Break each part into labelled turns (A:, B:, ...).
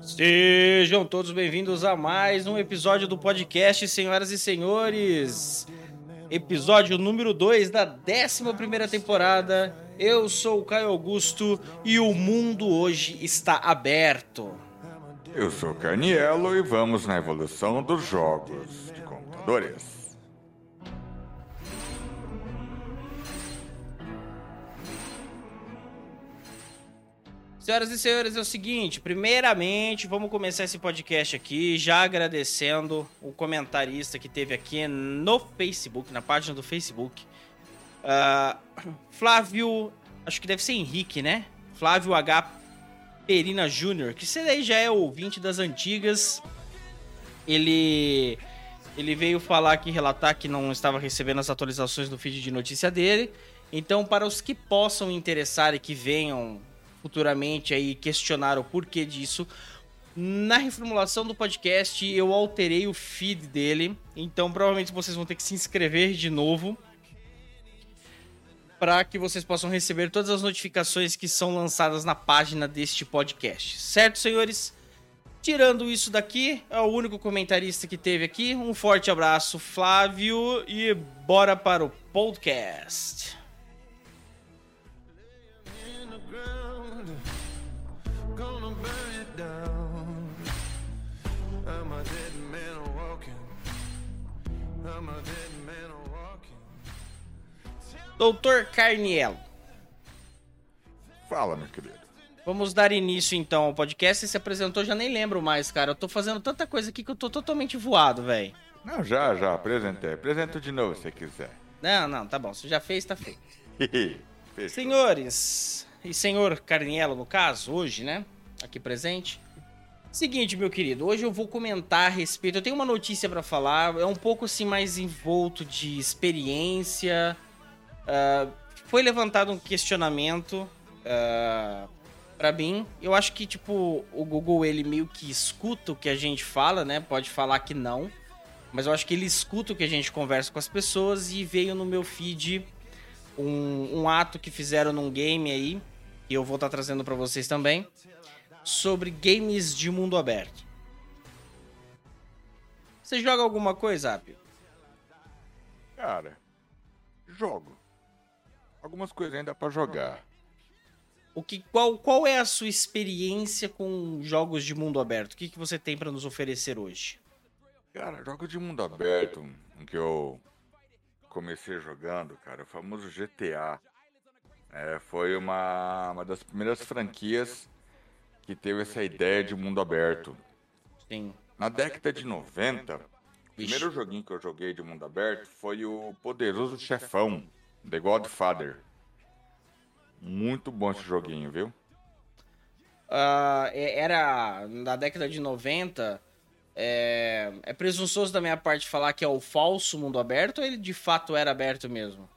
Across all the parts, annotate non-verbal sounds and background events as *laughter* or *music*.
A: Sejam todos bem-vindos a mais um episódio do podcast, senhoras e senhores. Episódio número 2 da 11 temporada. Eu sou o Caio Augusto e o mundo hoje está aberto.
B: Eu sou o Carnielo e vamos na evolução dos jogos de computadores.
A: Senhoras e senhores, é o seguinte: primeiramente, vamos começar esse podcast aqui já agradecendo o comentarista que teve aqui no Facebook, na página do Facebook. Uh, Flávio, acho que deve ser Henrique, né? Flávio H. Perina Júnior, que você daí já é ouvinte das antigas. Ele ele veio falar aqui, relatar que não estava recebendo as atualizações do feed de notícia dele. Então, para os que possam interessar e que venham futuramente aí questionar o porquê disso. Na reformulação do podcast, eu alterei o feed dele, então provavelmente vocês vão ter que se inscrever de novo para que vocês possam receber todas as notificações que são lançadas na página deste podcast. Certo, senhores? Tirando isso daqui, é o único comentarista que teve aqui. Um forte abraço, Flávio, e bora para o podcast. Doutor Carnielo.
B: Fala, meu querido.
A: Vamos dar início então ao podcast. Você se apresentou, já nem lembro mais, cara. Eu tô fazendo tanta coisa aqui que eu tô totalmente voado, velho.
B: Não, já, já, apresentei. Apresento de novo se quiser.
A: Não, não, tá bom. Você já fez, tá feito. *laughs* Senhores, e senhor Carnielo, no caso, hoje, né? Aqui presente. Seguinte, meu querido, hoje eu vou comentar a respeito. Eu tenho uma notícia para falar, é um pouco assim mais envolto de experiência, Uh, foi levantado um questionamento uh, ah, para mim. Eu acho que, tipo, o Google, ele meio que escuta o que a gente fala, né? Pode falar que não. Mas eu acho que ele escuta o que a gente conversa com as pessoas e veio no meu feed um, um ato que fizeram num game aí, que eu vou estar tá trazendo para vocês também, sobre games de mundo aberto. Você joga alguma coisa, Apio?
B: Cara, jogo algumas coisas ainda para jogar.
A: O que, qual, qual é a sua experiência com jogos de mundo aberto? O que, que você tem para nos oferecer hoje?
B: Cara, jogos de mundo aberto, que eu comecei jogando, cara, o famoso GTA. É, foi uma, uma das primeiras franquias que teve essa ideia de mundo aberto.
A: Sim.
B: Na década de 90, o primeiro joguinho que eu joguei de mundo aberto foi o Poderoso Chefão. The Godfather. Muito bom esse joguinho, viu?
A: Uh, era na década de 90. É, é presunçoso da minha parte falar que é o falso mundo aberto ou ele de fato era aberto mesmo?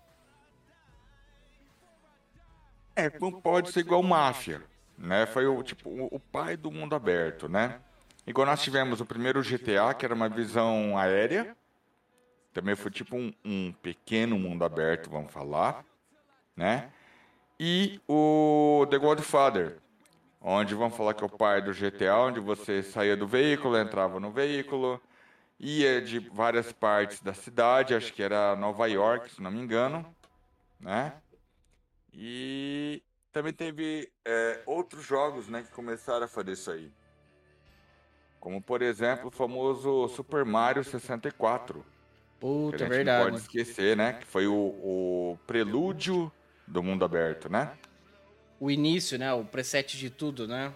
B: É, pode ser igual Máfia, né? Foi o tipo o pai do mundo aberto, né? Igual nós tivemos o primeiro GTA, que era uma visão aérea, também foi tipo um, um pequeno mundo aberto, vamos falar, né? E o The Godfather, onde vamos falar que é o pai do GTA, onde você saía do veículo, entrava no veículo, ia de várias partes da cidade, acho que era Nova York, se não me engano, né? E também teve é, outros jogos, né, que começaram a fazer isso aí. Como, por exemplo, o famoso Super Mario 64
A: Puta, é verdade.
B: Não pode esquecer, né? Que foi o, o prelúdio do mundo aberto, né?
A: O início, né? O preset de tudo, né?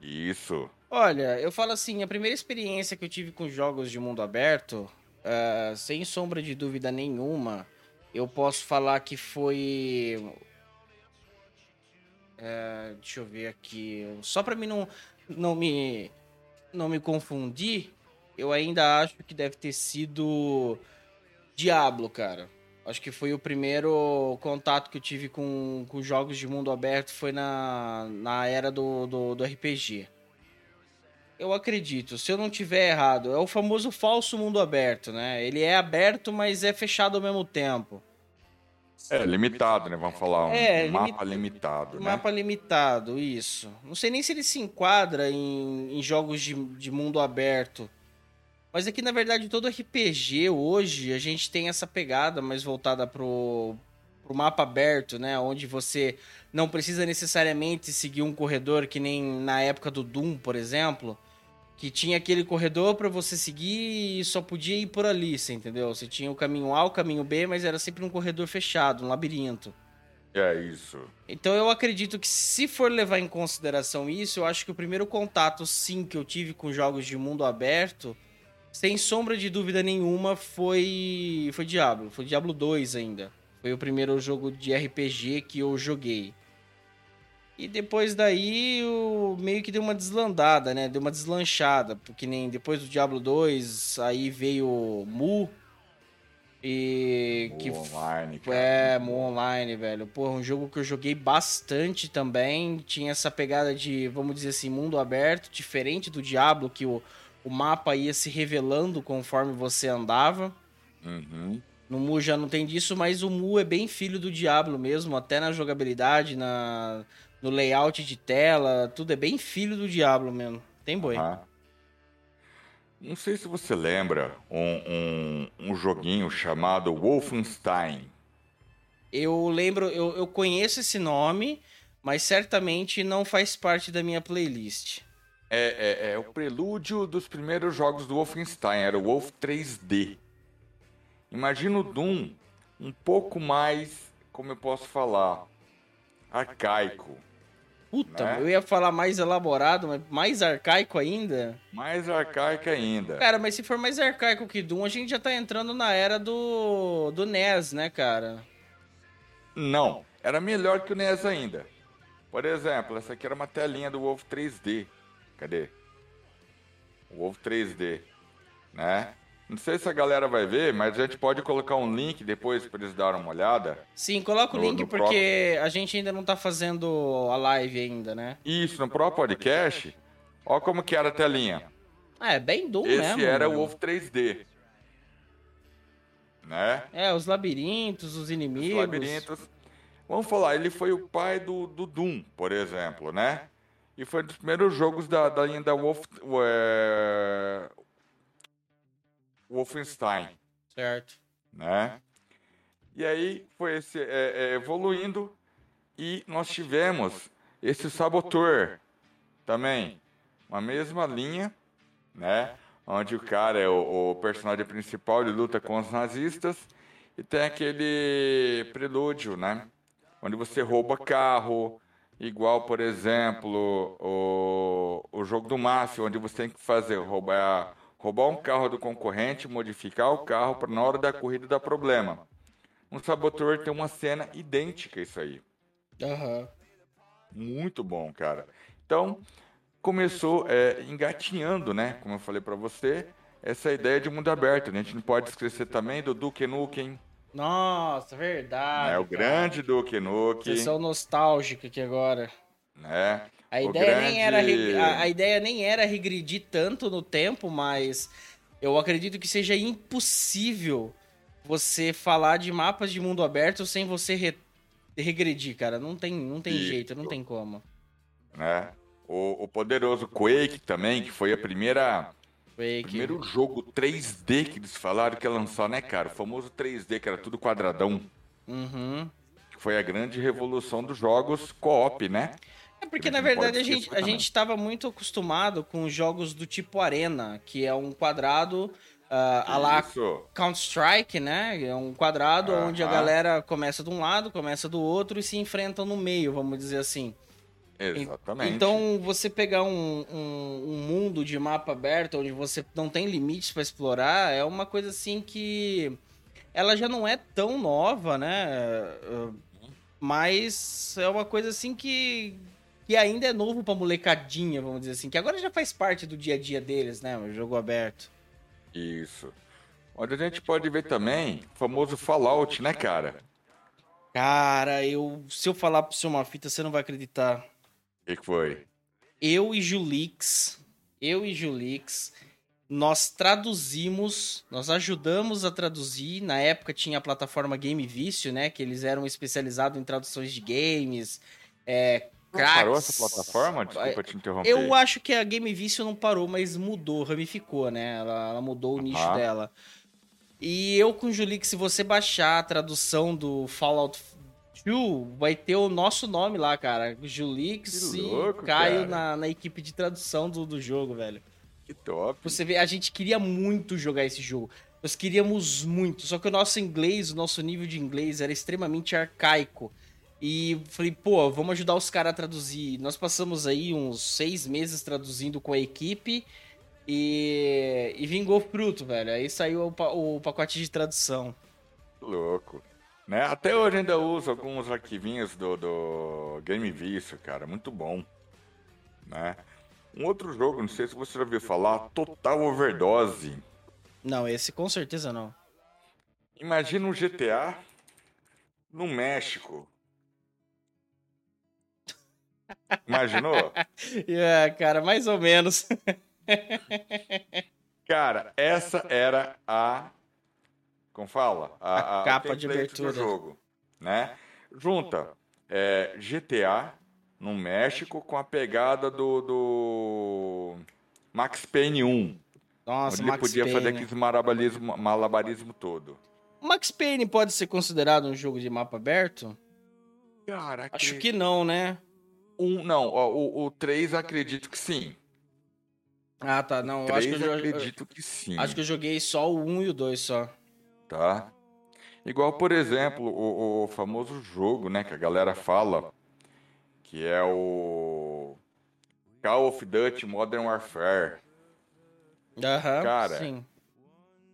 B: Isso.
A: Olha, eu falo assim, a primeira experiência que eu tive com jogos de mundo aberto, uh, sem sombra de dúvida nenhuma, eu posso falar que foi. Uh, deixa eu ver aqui. Só pra mim não, não, me, não me confundir, eu ainda acho que deve ter sido Diablo, cara. Acho que foi o primeiro contato que eu tive com, com jogos de mundo aberto foi na, na era do, do, do RPG. Eu acredito, se eu não tiver errado, é o famoso falso mundo aberto, né? Ele é aberto, mas é fechado ao mesmo tempo.
B: É, limitado, né? Vamos falar um
A: É,
B: mapa limitado, né?
A: Mapa limitado, isso. Não sei nem se ele se enquadra em, em jogos de, de mundo aberto. Mas aqui, na verdade, todo RPG hoje, a gente tem essa pegada mais voltada pro, pro mapa aberto, né? Onde você não precisa necessariamente seguir um corredor que nem na época do Doom, por exemplo. Que tinha aquele corredor para você seguir e só podia ir por ali, você entendeu? Você tinha o caminho A, o caminho B, mas era sempre um corredor fechado, um labirinto.
B: É isso.
A: Então eu acredito que se for levar em consideração isso, eu acho que o primeiro contato, sim, que eu tive com jogos de mundo aberto, sem sombra de dúvida nenhuma, foi foi Diablo. Foi Diablo 2 ainda. Foi o primeiro jogo de RPG que eu joguei. E depois daí, o meio que deu uma deslandada, né? Deu uma deslanchada. Porque nem depois do Diablo 2, aí veio Mu. E.
B: O
A: que
B: online, cara.
A: é, Mu Online, velho. Pô, um jogo que eu joguei bastante também. Tinha essa pegada de, vamos dizer assim, mundo aberto, diferente do Diablo, que o, o mapa ia se revelando conforme você andava.
B: Uhum.
A: No Mu já não tem disso, mas o Mu é bem filho do Diablo mesmo, até na jogabilidade, na, no layout de tela, tudo é bem filho do Diablo mesmo. Tem boi.
B: Aham. Não sei se você lembra um, um, um joguinho chamado Wolfenstein.
A: Eu lembro, eu, eu conheço esse nome, mas certamente não faz parte da minha playlist.
B: É, é, é o prelúdio dos primeiros jogos do Wolfenstein, era o Wolf 3D. Imagina o Doom um pouco mais, como eu posso falar, arcaico.
A: Puta,
B: Né?
A: eu ia falar mais elaborado, mas mais arcaico ainda.
B: Mais arcaico ainda.
A: Cara, mas se for mais arcaico que Doom, a gente já tá entrando na era do, do NES, né, cara?
B: Não, era melhor que o NES ainda. Por exemplo, essa aqui era uma telinha do Wolf 3D. Cadê? O Wolf 3D, né? Não sei se a galera vai ver, mas a gente pode colocar um link depois para eles darem uma olhada.
A: Sim, coloca o
B: No-
A: link
B: no
A: porque a gente ainda não tá fazendo a live ainda, né?
B: Isso, no próprio podcast, ó como que era a telinha.
A: Ah, é bem Doom
B: Esse
A: mesmo.
B: era o
A: mano.
B: Wolf 3D. Né?
A: É, os labirintos, os
B: Os
A: inimigos.
B: labirintos. Vamos falar, ele foi o pai do, do Doom, por exemplo, né? E foi um dos primeiros jogos da, da linha da Wolf, é, Wolfenstein,
A: Certo.
B: né? E aí foi esse, é, é, evoluindo e nós tivemos esse Saboteur também, uma mesma linha, né? Onde o cara é o, o personagem principal, ele luta com os nazistas e tem aquele prelúdio, né? Onde você rouba carro, igual, por exemplo, o, o jogo do Máfia, onde você tem que fazer roubar, roubar um carro do concorrente, modificar o carro para na hora da corrida dar problema. Um Saboteur tem uma cena idêntica a isso aí.
A: Aham.
B: Muito bom, cara. Então, começou é, engatinhando, né? Como eu falei pra você, essa ideia de mundo aberto. né? A gente não pode esquecer também do Duke Nukem,
A: Nossa, verdade.
B: né? O
A: cara.
B: grande Duke Nukem,
A: Sessão nostálgica aqui agora.
B: né?
A: A ideia, nem era,
B: grande-
A: a, a ideia nem era regredir tanto no tempo, mas eu acredito que seja impossível você falar de mapas de mundo aberto sem você re- regredir, cara. Não tem, não tem
B: Isso.
A: jeito, não tem como.
B: né? O, o poderoso Quake também, que foi a primeira
A: Quake.
B: primeiro jogo 3D que eles falaram que ia lançar, né, cara? O famoso 3D, que era tudo quadradão.
A: Uhum.
B: Que foi a grande revolução dos jogos co-op, né?
A: É porque, na verdade, a gente, a gente tava muito acostumado com jogos do tipo Arena, que é um quadrado ah, a lá. Counter-Strike, né? É um quadrado
B: Aham.
A: onde a galera começa de um lado, começa do outro e se enfrentam no meio, vamos dizer assim.
B: Exatamente.
A: Então, você pegar um, um, um mundo de mapa aberto, onde você não tem limites pra explorar, é uma coisa assim que. Ela já não é tão nova, né? Uh, Mas é uma coisa assim que. Que ainda é novo pra molecadinha, vamos dizer assim. Que agora já faz parte do dia a dia deles, né? O jogo aberto.
B: Isso. Onde a gente pode ver também o famoso Fallout, né, cara?
A: Cara, eu. Se eu falar pra você uma fita, você não vai acreditar.
B: O que, foi?
A: eu e Julix, eu e Julix, nós traduzimos, nós ajudamos a traduzir. Na época tinha a plataforma Game Vício, né? Que eles eram especializados em traduções de games. É, cracks.
B: Parou essa plataforma? Desculpa te interromper.
A: Eu acho que a Game Vício não parou, mas mudou, ramificou, né? Ela, ela mudou o nicho
B: Aham.
A: dela. E eu com o Julie, se você baixar a tradução do Fallout 2, vai ter o nosso nome lá, cara. Julix e Caio
B: cara.
A: na, na equipe de tradução do, do jogo, velho.
B: Que top.
A: Você vê, a gente queria muito jogar esse jogo. Nós queríamos muito, só que o nosso inglês, o nosso nível de inglês era extremamente arcaico. E falei, pô, vamos ajudar os caras a traduzir. Nós passamos aí uns seis meses traduzindo com a equipe e, e vingou fruto, velho. Aí saiu o, pa- o pacote de tradução.
B: Louco. Né? Até hoje ainda uso alguns arquivinhos do, do Game Vício, cara. Muito bom. Né? Um outro jogo, não sei se você já ouviu falar, Total Overdose.
A: Não, esse com certeza não.
B: Imagina um GTA no México. Imaginou? *laughs*
A: É, cara, mais ou menos.
B: Cara, essa era a. Como fala?
A: A capa de
B: template do
A: abertura.
B: jogo. Né? Junta é, GTA no México com a pegada do, do Max Payne 1.
A: Nossa,
B: onde ele
A: Max
B: podia fazer
A: Payne.
B: aquele malabarismo, malabarismo todo.
A: Max Payne pode ser considerado um jogo de mapa aberto?
B: Cara,
A: Acho que não, né?
B: Um, não, o, o 3 acredito que sim.
A: Ah, tá. Não, eu acho
B: 3
A: que eu,
B: acredito que sim.
A: acho que eu joguei só o 1 e o 2 só.
B: Tá? Igual, por exemplo, o, o famoso jogo, né, que a galera fala, que é o Call of Duty Modern Warfare.
A: Aham,
B: Cara,
A: sim.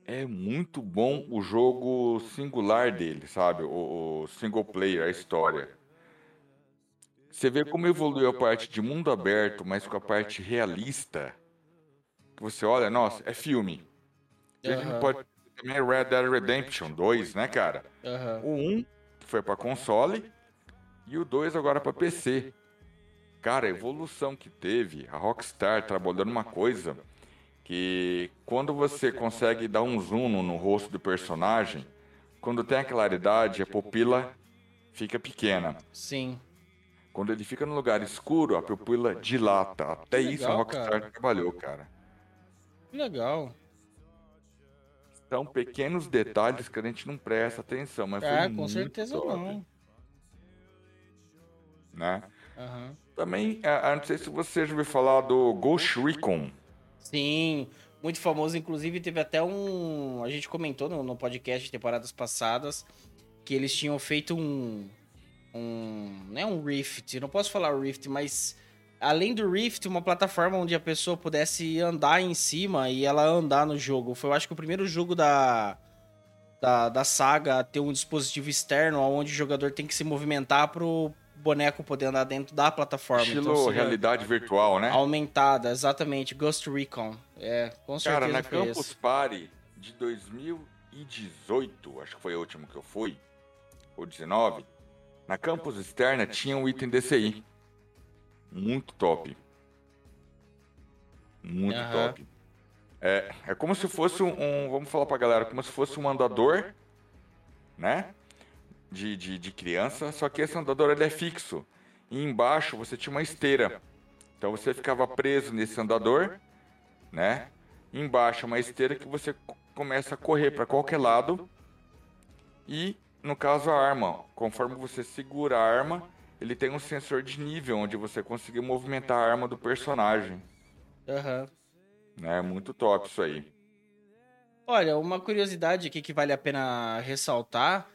B: É muito bom o jogo singular dele, sabe? O, o single player, a história. Você vê como evoluiu a parte de mundo aberto, mas com a parte realista. Você olha, nossa, é filme. A gente
A: Aham.
B: pode também Red Dead Redemption 2, né, cara?
A: Aham.
B: O 1 foi pra console e o 2 agora pra PC. Cara, a evolução que teve, a Rockstar trabalhando uma coisa que quando você consegue dar um zoom no, rosto do personagem, quando tem a claridade, a pupila fica pequena.
A: Sim.
B: Quando ele fica no lugar escuro, a pupila dilata. Até
A: Que
B: isso a
A: legal,
B: Rockstar
A: cara.
B: trabalhou, cara.
A: Que legal.
B: São pequenos detalhes que a gente não presta atenção, mas
A: É, com certeza
B: top,
A: não.
B: Né?
A: Aham.
B: Também, ah, não sei se você já ouviu falar do Ghost Recon.
A: Sim, muito famoso. Inclusive, teve até um. A gente comentou no, no podcast de temporadas passadas que eles tinham feito um. Um. Não é um Rift, não posso falar Rift, mas. Além do Rift, uma plataforma onde a pessoa pudesse andar em cima e ela andar no jogo. Foi, eu acho que o primeiro jogo da. Da, da saga a ter um dispositivo externo onde o jogador tem que se movimentar pro boneco poder andar dentro da plataforma.
B: Estilo
A: Então,
B: realidade virtual, né?
A: Aumentada, exatamente. Ghost Recon. É, com certeza
B: Cara, na Campus
A: esse.
B: Party de 2018, acho que foi o último que eu fui, ou 19, na campus externa tinha um item DCI. Muito top. Muito
A: Aham.
B: top. É, é como se fosse um, um- Vamos falar pra galera, como se fosse um andador, né? De, de, de criança, só que esse andador ele é fixo. E embaixo você tinha uma esteira. Então você ficava preso nesse andador, né? Embaixo uma esteira que você co- começa a correr para qualquer lado. E no caso a arma, conforme você segura a arma, ele tem um sensor de nível onde você consegue movimentar a arma do personagem,
A: Aham.
B: né? Muito top isso aí.
A: Olha, uma curiosidade aqui que vale a pena ressaltar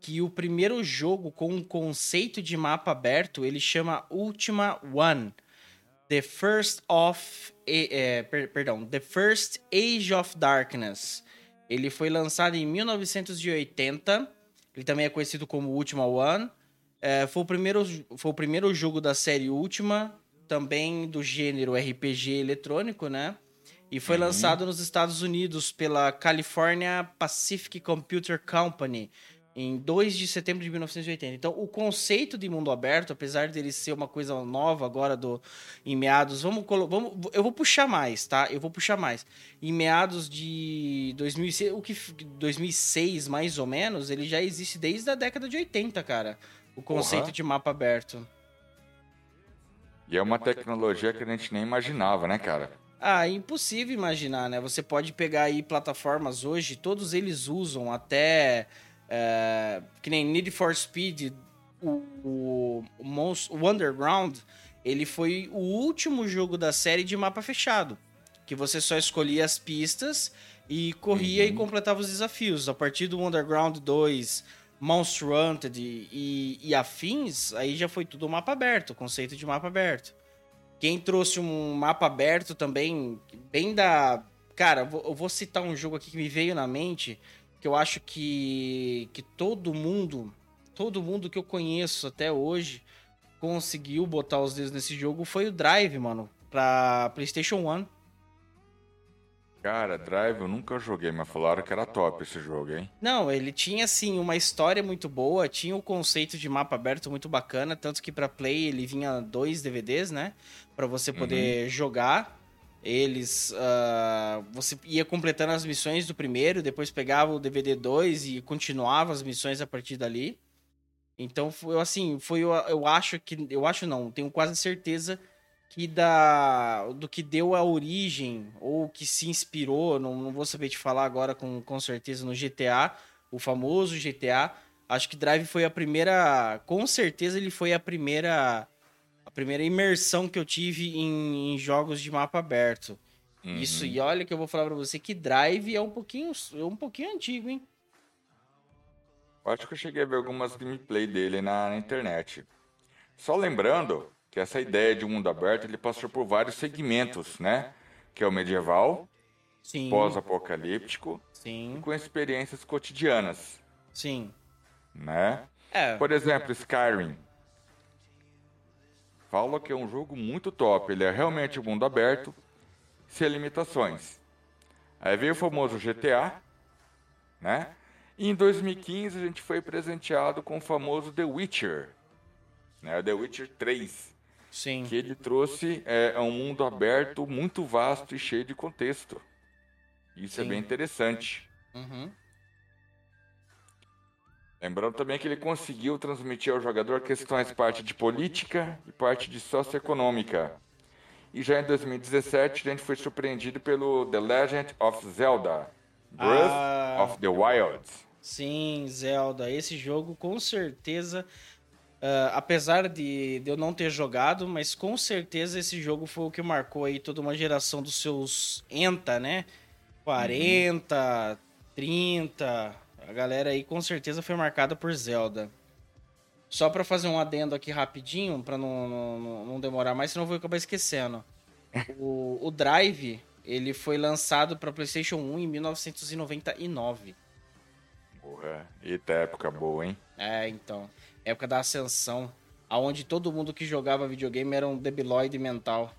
A: que o primeiro jogo com um conceito de mapa aberto, ele chama Ultima One. The First of... eh, per- perdão, The First Age of Darkness. Ele foi lançado em 1980. Ele também é conhecido como Ultima One. É, foi, o primeiro, foi o primeiro jogo da série Ultima, também do gênero RPG eletrônico, né? E foi lançado nos Estados Unidos pela California Pacific Computer Company Em 2 de setembro de 1980. Então, o conceito de mundo aberto, apesar dele ser uma coisa nova agora do em meados, vamos, vamos eu vou puxar mais, tá? Eu vou puxar mais. Em meados de 2006, o que 2006 mais ou menos, ele já existe desde a década de 80, cara. O conceito uhum. de mapa aberto.
B: E é uma tecnologia que a gente nem imaginava, né, cara?
A: Ah, é impossível imaginar, né? Você pode pegar aí plataformas hoje, todos eles usam até é, que nem Need for Speed, o, o, o Underground, ele foi o último jogo da série de mapa fechado. Que você só escolhia as pistas e corria uhum. e completava os desafios. A partir do Underground 2, Monster Hunted e, e, afins, aí já foi tudo mapa aberto, conceito de mapa aberto. Quem trouxe um mapa aberto também, bem da. Cara, eu vou citar um jogo aqui que me veio na mente, que eu acho que, que todo mundo, todo mundo que eu conheço até hoje conseguiu botar os dedos nesse jogo foi o Drive, mano, pra PlayStation 1.
B: Cara, Drive eu nunca joguei, mas falaram que era top esse jogo, hein?
A: Não, ele tinha assim uma história muito boa, tinha o conceito de mapa aberto muito bacana, tanto que para Play ele vinha dois DVDs, né, para você poder uhum. jogar eles. Uh, você ia completando as missões do primeiro, depois pegava o DVD 2 e continuava as missões a partir dali. Então, foi assim, foi eu, eu acho que. Eu acho não, tenho quase certeza que da, do que deu a origem, ou que se inspirou, não, não vou saber te falar agora com, com certeza, no GTA, o famoso GTA. Acho que Drive foi a primeira. Com certeza ele foi a primeira a primeira imersão que eu tive em, em jogos de mapa aberto. Uhum. Isso, e olha que eu vou falar pra você que Drive é um pouquinho, é um pouquinho antigo, hein?
B: Acho que eu cheguei a ver algumas gameplay dele na, na internet. Só lembrando que essa ideia de mundo aberto ele passou por vários segmentos, né? Que é o medieval, pós-apocalíptico, e com experiências cotidianas.
A: Sim.
B: Né? É. Por exemplo, Skyrim fala que é um jogo muito top. Ele é realmente um mundo aberto, sem limitações. Aí veio o famoso GTA, né? E em 2015 a gente foi presenteado com o famoso The Witcher, né? The Witcher 3.
A: Sim.
B: Que ele trouxe é, um mundo aberto muito vasto e cheio de contexto. Isso é Sim. é bem interessante.
A: Uhum.
B: Lembrando também que ele conseguiu transmitir ao jogador questões parte de política e parte de socioeconômica. E já em 2017 a gente foi surpreendido pelo The Legend of Zelda, Breath ah, of the Wild.
A: Sim, Zelda. Esse jogo com certeza, uh, apesar de, de, eu não ter jogado, mas com certeza esse jogo foi o que marcou aí toda uma geração dos seus ENTA, né? 40, uhum. 30, a galera aí com certeza foi marcada por Zelda. Só para fazer um adendo aqui rapidinho, para não, não, não, demorar mais, senão eu vou acabar esquecendo. *laughs* o, o Drive, ele foi lançado para PlayStation 1 em 1999.
B: Porra, eita época boa, hein?
A: É, então. Época da ascensão, aonde todo mundo que jogava videogame era um debilóide mental.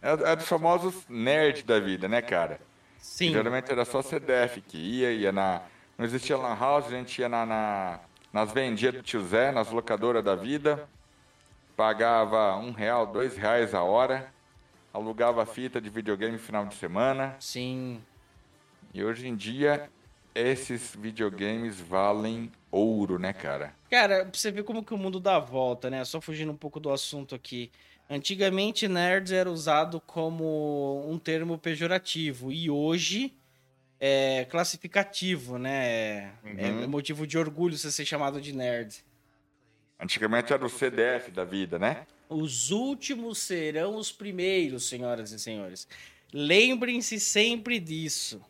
B: É, é dos famosos nerds da vida, né, cara?
A: Sim.
B: Geralmente era só CDF que ia, ia na não existia lan house, a gente ia na, na nas vendias do tio Zé, nas locadoras da vida, pagava um real, dois reais a hora, alugava fita de videogame no final de semana.
A: Sim.
B: E hoje em dia, esses videogames valem ouro, né, cara?
A: Cara, pra você ver como que o mundo dá volta, né? Só fugindo um pouco do assunto aqui. Antigamente, nerds era usado como um termo pejorativo. E hoje, é, classificativo, né? Uhum. É motivo de orgulho você ser chamado de nerd.
B: Antigamente era o CDF da vida, né?
A: Os últimos serão os primeiros, senhoras e senhores. Lembrem-se sempre disso.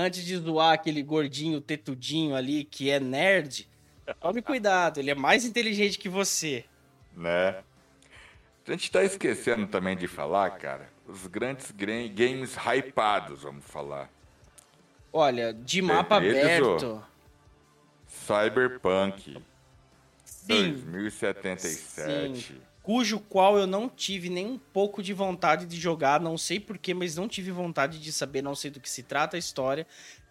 A: Antes de zoar aquele gordinho tetudinho ali que é nerd, *laughs* tome cuidado, ele é mais inteligente que você.
B: Né? A gente tá esquecendo também de falar, cara, os grandes games hypados, vamos falar.
A: Olha, de mapa aberto.
B: Cyberpunk sim, 2077. Sim.
A: Cujo qual eu não tive nem um pouco de vontade de jogar, não sei porquê, mas não tive vontade de saber, não sei do que se trata a história.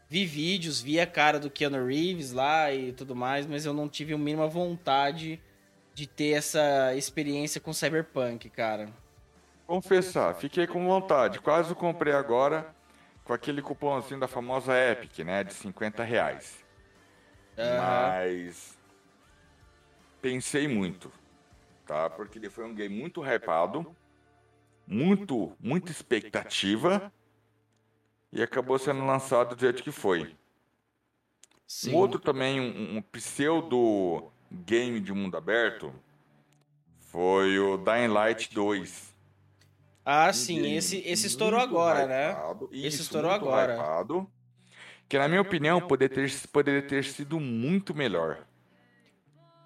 A: vi vídeos, vi a cara do Keanu Reeves lá e tudo mais, mas eu não tive a mínima vontade de ter essa experiência com Cyberpunk, cara.
B: Confessar, fiquei com vontade. Quase comprei agora com aquele cupomzinho da famosa Epic, né? De 50 reais. Uhum. Mas pensei muito, tá? Porque ele foi um game muito hypado, muito, muita expectativa e acabou sendo lançado do jeito que foi. Sim. Outro também, um, um pseudo game de mundo aberto, foi o Dying Light 2.
A: Ah, sim, esse, esse estourou agora, né? hypado, né? Esse estourou agora. Hypado,
B: que na minha opinião poderia ter, poderia ter sido muito melhor.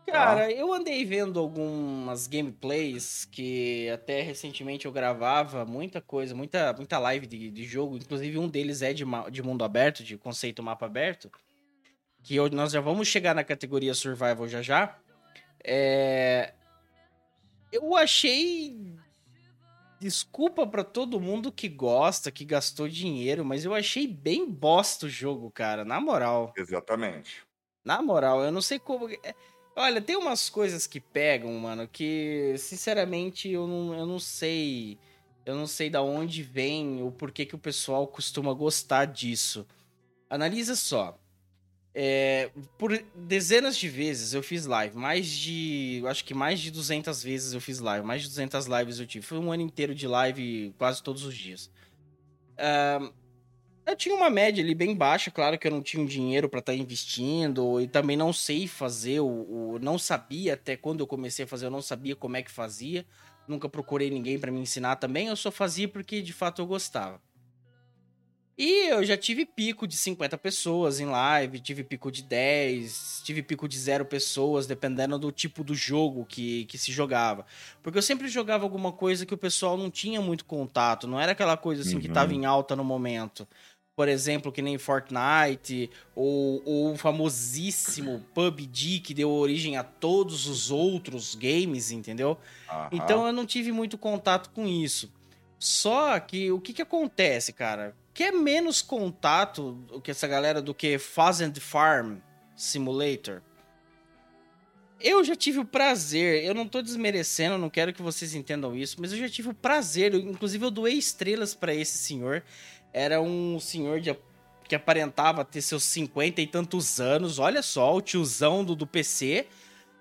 A: Cara, tá? eu andei vendo algumas gameplays que até recentemente eu gravava muita coisa, muita, muita live de, de jogo. Inclusive, um deles é de, de mundo aberto, de conceito mapa aberto. Que eu, nós já vamos chegar na categoria Survival já já. É... Eu achei. Desculpa para todo mundo que gosta, que gastou dinheiro, mas eu achei bem bosta o jogo, cara, na moral.
B: Exatamente.
A: Na moral, eu não sei como. Olha, tem umas coisas que pegam, mano, que sinceramente eu não, eu não sei. Eu não sei da onde vem ou por que, que o pessoal costuma gostar disso. Analisa só. É, por dezenas de vezes eu fiz live, mais de, acho que mais de 200 vezes eu fiz live, mais de 200 lives eu tive. Foi um ano inteiro de live quase todos os dias. Uh, eu tinha uma média ali bem baixa, claro que eu não tinha um dinheiro para estar tá investindo e também não sei fazer o, não sabia até quando eu comecei a fazer, eu não sabia como é que fazia. Nunca procurei ninguém para me ensinar também, eu só fazia porque de fato eu gostava. E eu já tive pico de 50 pessoas em live, tive pico de 10, tive pico de 0 pessoas, dependendo do tipo do jogo que, que se jogava. Porque eu sempre jogava alguma coisa que o pessoal não tinha muito contato, não era aquela coisa assim uhum. que estava em alta no momento por exemplo, que nem Fortnite, ou, ou o famosíssimo PUBG, que deu origem a todos os outros games, entendeu? Aham. Então eu não tive muito contato com isso. Só que o que, que acontece, cara? Que é menos contato que essa galera do que Faz and Farm Simulator. Eu já tive o prazer, eu não tô desmerecendo, não quero que vocês entendam isso, mas eu já tive o prazer, inclusive eu doei estrelas para esse senhor era um senhor de, que aparentava ter seus 50 e tantos anos. Olha só, o tiozão do, do PC.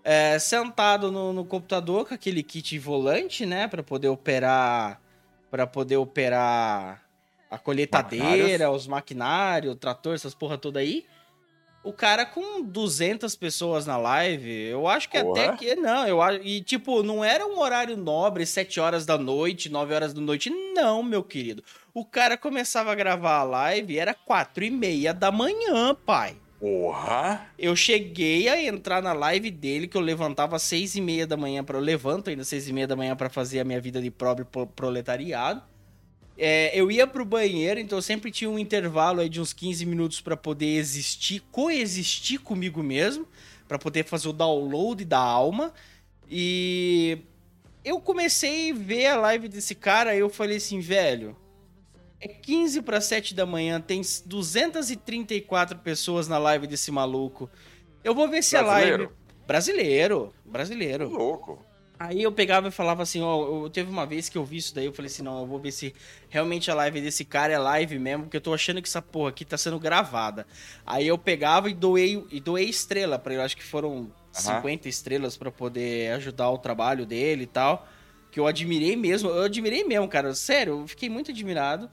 A: É, sentado no, no, computador com aquele kit volante, né? para poder operar. para poder operar a colheitadeira, os maquinários, o trator, essas porra toda aí. O cara com 200 pessoas na live, eu acho que Porra. até que. Não, eu acho. E, tipo, não era um horário nobre, 7 horas da noite, 9 horas da noite. Não, meu querido. O cara começava a gravar a live era 4 e meia da manhã, pai.
B: Porra!
A: Eu cheguei a entrar na live dele, que eu levantava às 6 e meia da manhã. para Eu levanto ainda às 6 e meia da manhã para fazer a minha vida de pobre proletariado. É, eu ia pro banheiro, então eu sempre tinha um intervalo aí de uns 15 minutos para poder existir, coexistir comigo mesmo, para poder fazer o download da alma. E eu comecei a ver a live desse cara, e eu falei assim, velho, é 15 para 7 da manhã, tem 234 pessoas na live desse maluco. Eu vou ver se a live brasileiro, brasileiro.
B: Louco.
A: Aí eu pegava e falava assim, ó, eu teve uma vez que eu vi isso daí, eu falei assim, não, eu vou ver se realmente a live desse cara é live mesmo, porque eu tô achando que essa porra aqui tá sendo gravada. Aí eu pegava e doei, e doei estrela para ele, acho que foram uhum. 50 estrelas para poder ajudar o trabalho dele e tal, que eu admirei mesmo, eu admirei mesmo, cara, sério, eu fiquei muito admirado.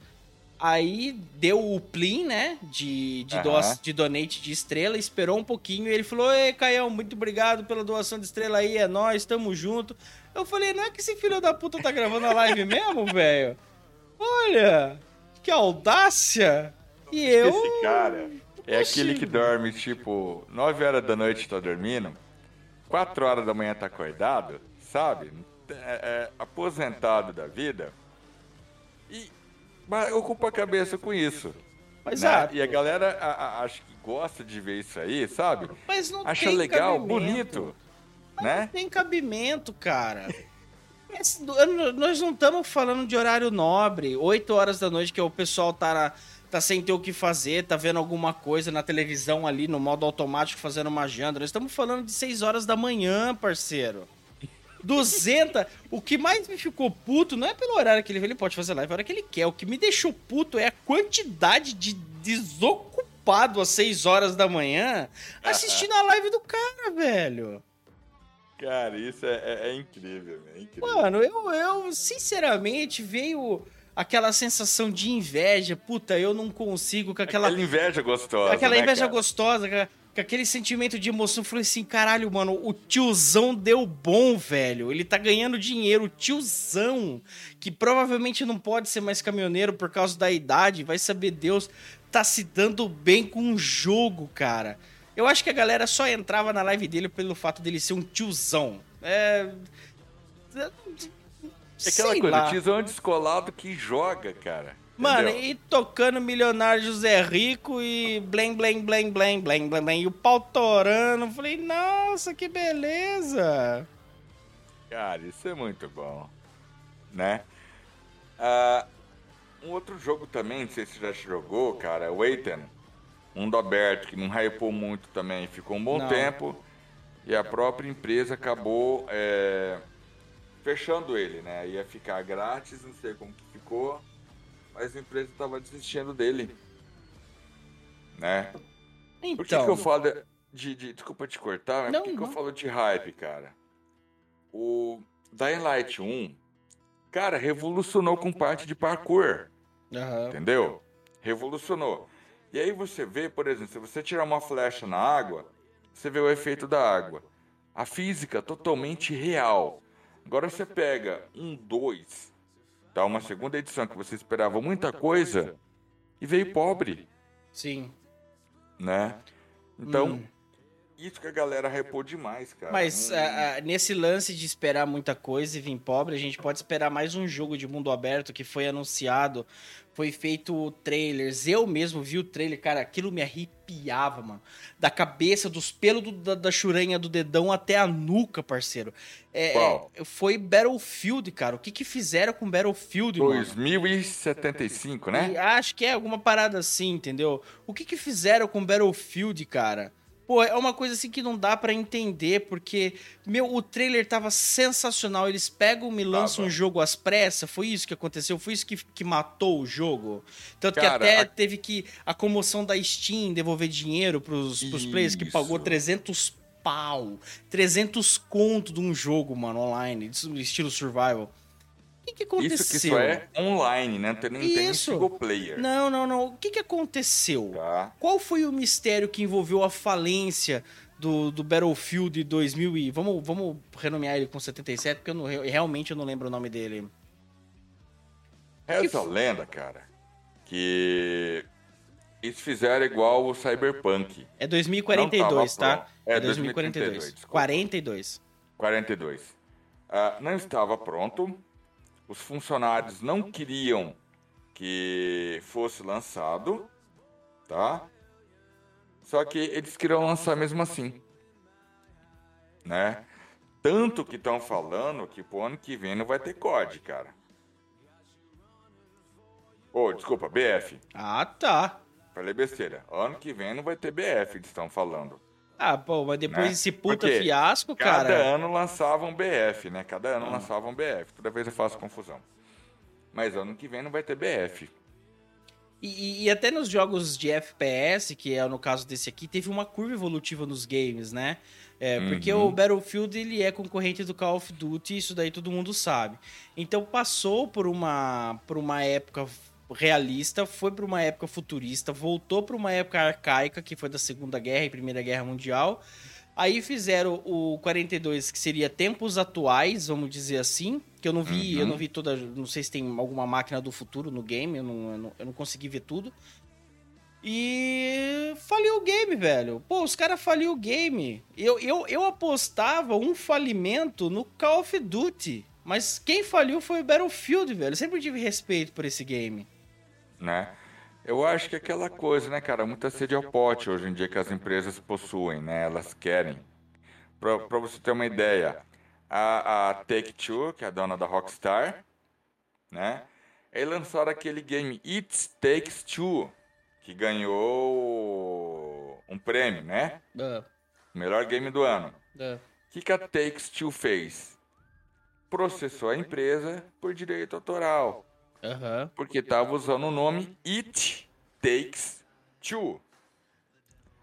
A: Aí deu o plin, né? De, de, uhum. doa, de donate de estrela, esperou um pouquinho e ele falou: Ei, Caião, muito obrigado pela doação de estrela aí, é nós, tamo junto. Eu falei: Não é que esse filho da puta tá gravando a live mesmo, *laughs* velho? Olha, que audácia! E eu.
B: Esse cara é aquele que dorme tipo 9 horas da noite tá dormindo, 4 horas da manhã tá acordado, sabe? É, é, aposentado da vida. E mas ocupa a cabeça com isso. Mas né? E a galera a, a, acho que gosta de ver isso aí, sabe?
A: Mas não
B: Acha legal, cabimento. bonito.
A: Mas
B: né?
A: não tem cabimento, cara. nós não estamos falando de horário nobre, 8 horas da noite, que o pessoal tá tá sem ter o que fazer, tá vendo alguma coisa na televisão ali, no modo automático, fazendo uma janta. Nós estamos falando de 6 horas da manhã, parceiro. 200. O que mais me ficou puto não é pelo horário que ele ele pode fazer live a hora que ele quer. O que me deixou puto é a quantidade de desocupado às 6 horas da manhã *laughs* assistindo a live do cara, velho.
B: Cara, isso é, é, é incrível, é incrível.
A: Mano, eu, eu sinceramente veio aquela sensação de inveja. Puta, eu não consigo com aquela.
B: Aquela inveja gostosa.
A: Aquela
B: né,
A: inveja
B: cara?
A: gostosa, com aquele sentimento de emoção. Falei assim: caralho, mano, o tiozão deu bom, velho. Ele tá ganhando dinheiro. O tiozão, que provavelmente não pode ser mais caminhoneiro por causa da idade, vai saber Deus, tá se dando bem com o jogo, cara. Eu acho que a galera só entrava na live dele pelo fato dele ser um tiozão. É.
B: É aquela
A: Sei
B: coisa,
A: lá.
B: tiozão descolado que joga, cara.
A: Mano,
B: entendeu?
A: e tocando Milionário José Rico e blém, blém, blém, blém, blém, blém, blém, e o pau torando. Falei, nossa, que beleza.
B: Cara, isso é muito bom. Né? Ah, um outro jogo também, não sei se você já jogou, cara, é o Waiten. Mundo aberto, que não hypou muito também. Ficou um bom
A: Não.
B: tempo. E a própria empresa acabou é, fechando ele, né? Ia ficar grátis, não sei como que ficou. Mas a empresa estava desistindo dele. Né? Por que,
A: Então,
B: que eu falo de, de- Desculpa te cortar, mas
A: Não,
B: por que, que eu falo de hype, cara? O Dying Light 1, cara, revolucionou com parte de parkour,
A: Aham.
B: entendeu? Revolucionou. E aí você vê, por exemplo, se você tirar uma flecha na água, você vê o efeito da água. A física totalmente real. Agora você pega um 2, tá? Uma segunda edição que você esperava muita coisa e veio pobre
A: sim.
B: né? Então,
A: Hum.
B: Isso que a galera repou demais, cara.
A: Mas
B: Hum,
A: nesse lance de esperar muita coisa e vir pobre, a gente pode esperar mais um jogo de mundo aberto que foi anunciado, foi feito trailers. Eu mesmo vi o trailer, cara, aquilo me arrepiava, mano. Da cabeça, dos pelos do- da, da churanha do dedão até a nuca, parceiro. É,
B: Qual?
A: é, foi Battlefield, cara. O que que fizeram com Battlefield, mano?
B: 2075, né?
A: E acho que é alguma parada assim, entendeu? O que que fizeram com Battlefield, cara? Pô, é uma coisa assim que não dá pra entender, porque, meu, o trailer tava sensacional. Eles pegam e lançam
B: Tava.
A: um jogo às pressas. Foi isso que aconteceu? Foi isso que, que matou o jogo? Tanto
B: Cara,
A: que até
B: a-
A: teve que a comoção da Steam devolver dinheiro pros, pros players que pagou 300 pau. 300 conto de um jogo, mano, online, estilo survival. O que que aconteceu?
B: Isso que isso é online, né? Não tem,
A: Isso.
B: single player.
A: Não, não, não. O que, que aconteceu?
B: Tá?
A: Qual foi o mistério que envolveu a falência do, do Battlefield 2000 e... Vamos, vamos renomear ele com 77, porque eu não, realmente eu não lembro o nome dele.
B: Reza a lenda, cara, que eles fizeram igual o Cyberpunk.
A: É 2042,
B: Não tava
A: tá?
B: pronto. É
A: 2042.
B: 2032, desculpa.
A: 42.
B: 42. Ah, não estava pronto. Os funcionários não queriam que fosse lançado, tá? Só que eles queriam lançar mesmo assim, né? Tanto que estão falando que pro ano que vem não vai ter COD, cara. Ô, desculpa, BF.
A: Ah, tá.
B: Falei besteira. Ano que vem não vai ter BF, eles estão falando.
A: Ah, pô, mas depois
B: Né?
A: desse puta
B: Porque
A: fiasco,
B: Cada
A: cara...
B: ano lançavam BF, né? Cada ano lançavam BF. Toda vez eu faço confusão. Mas ano que vem não vai ter BF.
A: E, e- até nos jogos de FPS, que é no caso desse aqui, teve uma curva evolutiva nos games, né? É, porque
B: Uhum.
A: o Battlefield ele é concorrente do Call of Duty, isso daí todo mundo sabe. Então passou por uma, por uma época realista, foi para uma época futurista, voltou para uma época arcaica, que foi da Segunda Guerra e Primeira Guerra Mundial. Aí fizeram o 42, que seria tempos atuais, vamos dizer assim, que eu não vi,
B: Uhum.
A: eu não vi toda, não sei se tem alguma máquina do futuro no game, eu não, eu não, eu não consegui ver tudo. E faliu o game, velho. Pô, os caras faliu o game. Eu, eu, eu apostava um falimento no Call of Duty. Mas quem faliu foi o Battlefield, velho. Eu sempre tive respeito por esse game.
B: Né? Eu acho que é aquela coisa, né, cara? Muita sede ao pote hoje em dia que as empresas possuem, né? Elas querem. Pra, pra você ter uma ideia, a, a Take-Two, que é a dona da Rockstar, né? Aí lançaram aquele game It Takes Two, que ganhou um prêmio, né?
A: Ah,
B: Melhor game do ano.
A: ah.
B: O que, que a Takes Two fez? Processou a empresa por direito autoral,
A: Aham.
B: porque estava usando o nome It Takes Two.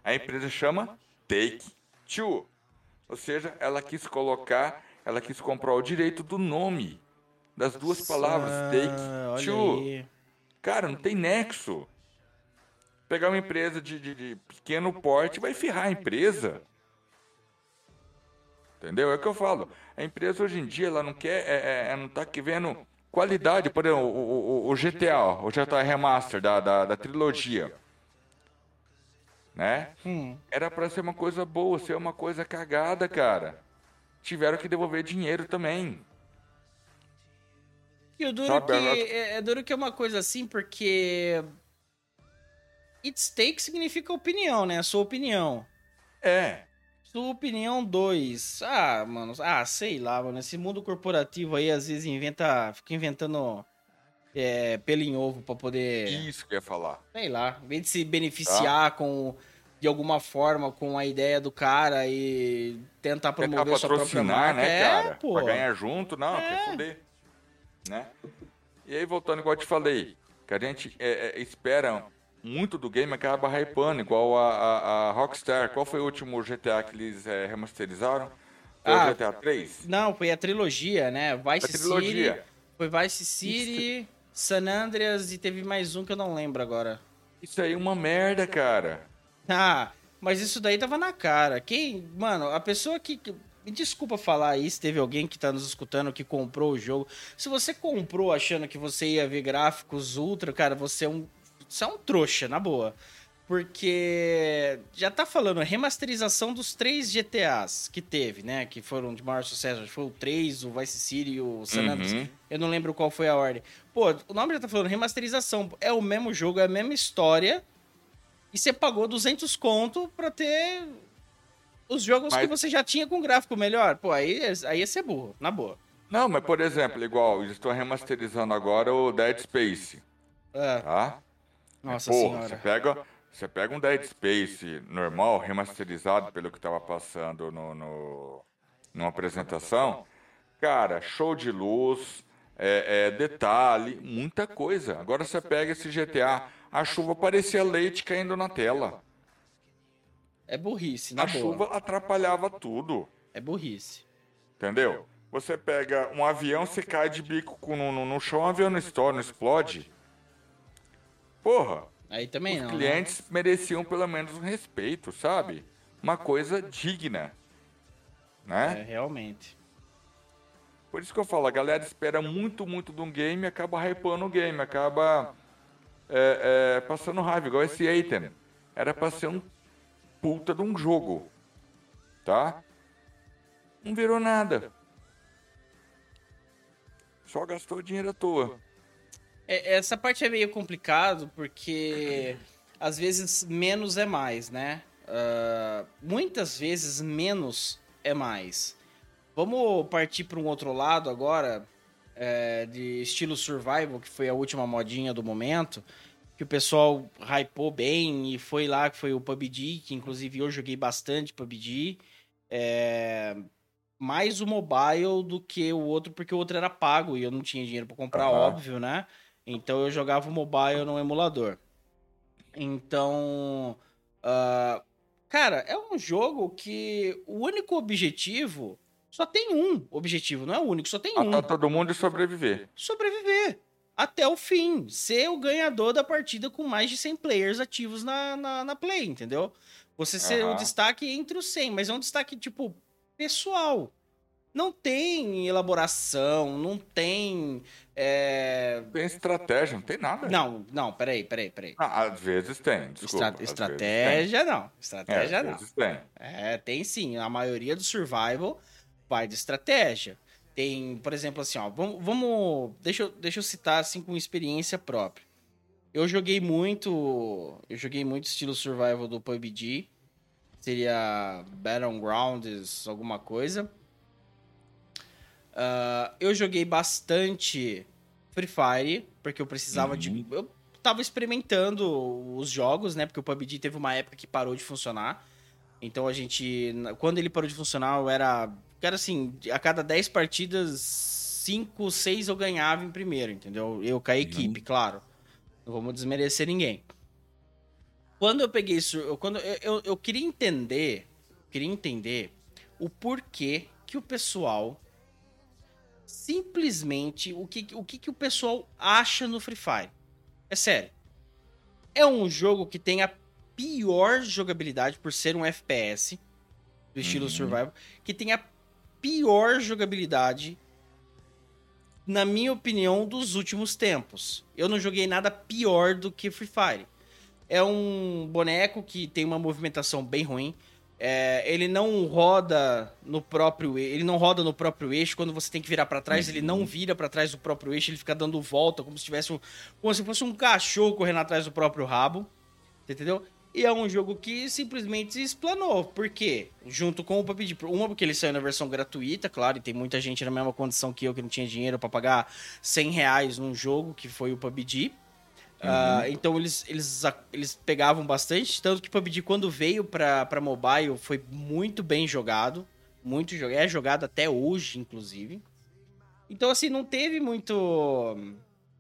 B: A empresa chama Take Two. Ou seja, ela quis colocar, ela quis comprar o direito do nome das duas palavras Take Two.
A: aí.
B: Cara, não tem nexo. Pegar uma empresa de, de- de pequeno porte vai ferrar a empresa. Entendeu? É o que eu falo. A empresa hoje em dia ela não quer, é, é, é, não tá que vendo qualidade. Por exemplo, o, o- o GTA, o GTA Remaster da, da, da trilogia. Né?
A: Hum.
B: Era pra ser uma coisa boa, ser uma coisa cagada, cara. Tiveram que devolver dinheiro também.
A: E o duro
B: Sabe,
A: que é, é duro que é uma coisa assim, porque It's take significa opinião, né? A sua opinião.
B: É.
A: Sua opinião 2. Ah, mano, ah, sei lá, mano. Esse mundo corporativo aí às vezes inventa, fica inventando é, pelo em ovo pra poder,
B: Isso que eu ia falar.
A: sei lá, em vez de se beneficiar com de alguma forma com a ideia do cara e tentar
B: Tentar
A: promover sua própria
B: patrocinar,
A: marca.
B: né,
A: é,
B: cara?
A: pô.
B: Pra ganhar junto, não,
A: É.
B: quer fuder. Né? E aí, voltando, igual eu te falei, que a gente é, é, espera muito do game, acaba hypando, igual a, a, a Rockstar. Qual foi o último GTA que eles é, remasterizaram? Foi
A: Ah,
B: o GTA 3?
A: Não, foi a trilogia, né? Vice
B: A trilogia.
A: City. Foi Vice City, San Andreas e teve mais um que eu não lembro agora.
B: Isso aí é uma merda, cara.
A: Ah, mas isso daí tava na cara. Quem, mano, a pessoa que. que- Me desculpa falar isso, teve alguém que tá nos escutando que comprou o jogo. Se você comprou achando que você ia ver gráficos ultra, cara, você é um. Você é um trouxa, na boa. Porque já tá falando remasterização dos três GTAs que teve, né? Que foram de maior sucesso. Foi o 3, o Vice City e o San Andreas.
B: Uhum.
A: Eu não lembro qual foi a ordem. Pô, o nome já tá falando remasterização. É o mesmo jogo, é a mesma história. E você pagou 200 conto pra ter os jogos
B: Mas-
A: que você já tinha com gráfico melhor. Pô, aí, aí ia ser burro, na boa.
B: Não, mas por exemplo, igual, estão remasterizando agora o Dead Space,
A: É,
B: tá?
A: Nossa
B: Porra, você
A: senhora.
B: pega, você pega um Dead Space normal, remasterizado pelo que tava passando no, no, numa apresentação, cara, show de luz, é, é, detalhe, muita coisa. Agora você pega esse GTA, a chuva parecia leite caindo na tela.
A: É burrice, na
B: A
A: boa.
B: chuva atrapalhava tudo,
A: É burrice.
B: entendeu? Você pega um avião, você cai de bico com- no, no, no chão, o avião não estoura, não explode. Porra,
A: Aí também
B: os
A: não. né?
B: clientes mereciam pelo menos um respeito, sabe? Uma coisa digna,
A: É,
B: né?
A: realmente.
B: Por isso que eu falo, a galera espera muito, muito de um game e acaba hypando o game, acaba é, é, passando raiva, igual esse item. Era pra ser um puta de um jogo, tá? Não virou nada. Só gastou dinheiro à toa.
A: É, essa parte é meio complicado porque às vezes menos é mais, né? Ah, muitas vezes menos é mais. Vamos partir para um outro lado agora, é, de estilo survival, que foi a última modinha do momento, que o pessoal hypou bem e foi lá, que foi o PUBG, que inclusive eu joguei bastante PUBG. É, mais o mobile do que o outro, porque o outro era pago e eu não tinha dinheiro para comprar,
B: Aham.
A: óbvio, né? Então eu jogava mobile no emulador. Então, ah, cara, é um jogo que o único objetivo só tem um objetivo, não é o único, só tem um:
B: Matar todo mundo e sobreviver.
A: sobreviver até o fim, ser o ganhador da partida com mais de 100 players ativos na, na, na play, entendeu? Você ser o
B: Aham.
A: destaque entre os 100, mas é um destaque tipo pessoal. Não tem elaboração, não tem. é,
B: Não tem estratégia, não tem nada.
A: Não, não, peraí, peraí, peraí.
B: Ah, às vezes tem, desculpa.
A: Estra-
B: às vezes
A: estratégia não.
B: tem.
A: Estratégia
B: É, às
A: não.
B: vezes tem.
A: É, tem sim. A maioria do survival vai de estratégia. Tem, por exemplo, assim, ó, vamos, vamos deixa, eu, deixa eu citar assim com experiência própria. Eu joguei muito, eu joguei muito estilo survival do PUBG. Seria Battlegrounds, alguma coisa. Ah, eu joguei bastante Free Fire, porque eu precisava de.
B: Uhum.
A: Eu tava experimentando os jogos, né? Porque o PUBG teve uma época que parou de funcionar. Então a gente. Quando ele parou de funcionar, eu era. Era assim, a cada 10 partidas, 5, 6 eu ganhava em primeiro, entendeu? Eu com a equipe, claro. Não vamos desmerecer ninguém. Quando eu peguei isso, eu, quando eu, eu, eu queria entender, queria entender o porquê que o pessoal simplesmente o que, o que, que o pessoal acha no Free Fire. É sério. É um jogo que tem a pior jogabilidade por ser um FPS do estilo
B: Uhum.
A: survival, que tem a pior jogabilidade na minha opinião dos últimos tempos. Eu não joguei nada pior do que Free Fire. É um boneco que tem uma movimentação bem ruim. É, ele não roda no próprio ele não roda no próprio eixo quando você tem que virar pra trás ele não vira pra trás do próprio eixo ele fica dando volta como se tivesse um, como se fosse um cachorro correndo atrás do próprio rabo entendeu? E é um jogo que simplesmente se explanou. Por quê? Junto com o PUBG uma porque ele saiu na versão gratuita claro e tem muita gente na mesma condição que eu que não tinha dinheiro pra pagar 100 reais num jogo que foi o PUBG ah, então eles, eles, eles pegavam bastante, tanto que PUBG quando veio pra, pra mobile foi muito bem jogado, muito jogado, é jogado até hoje, inclusive. Então assim, não teve muito,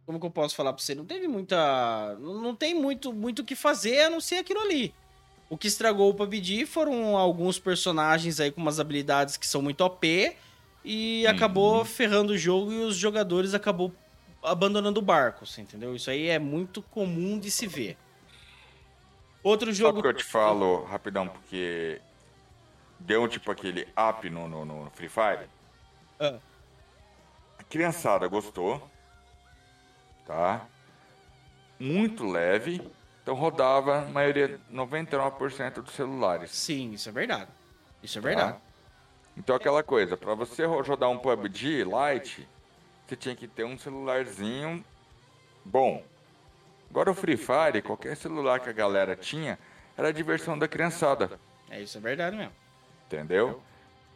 A: como que eu posso falar pra você, não teve muita, não tem muito muito o que fazer a não ser aquilo ali. O que estragou o PUBG foram alguns personagens aí com umas habilidades que são muito OP e acabou ferrando o jogo e os jogadores acabou abandonando o barco, você entendeu? Isso aí é muito comum de se ver. Outro jogo.
B: o que eu te falo rapidão, porque deu tipo aquele up no, no, no Free Fire.
A: Ah.
B: A criançada gostou, tá? Muito leve, então rodava a maioria, 99% dos celulares.
A: Sim, isso é verdade. Isso é
B: tá?
A: verdade.
B: Então aquela coisa, pra você ro- rodar um PUBG Lite, você tinha que ter um celularzinho bom. Agora o Free Fire, qualquer celular que a galera tinha, era a diversão da criançada.
A: É isso é verdade mesmo.
B: Entendeu?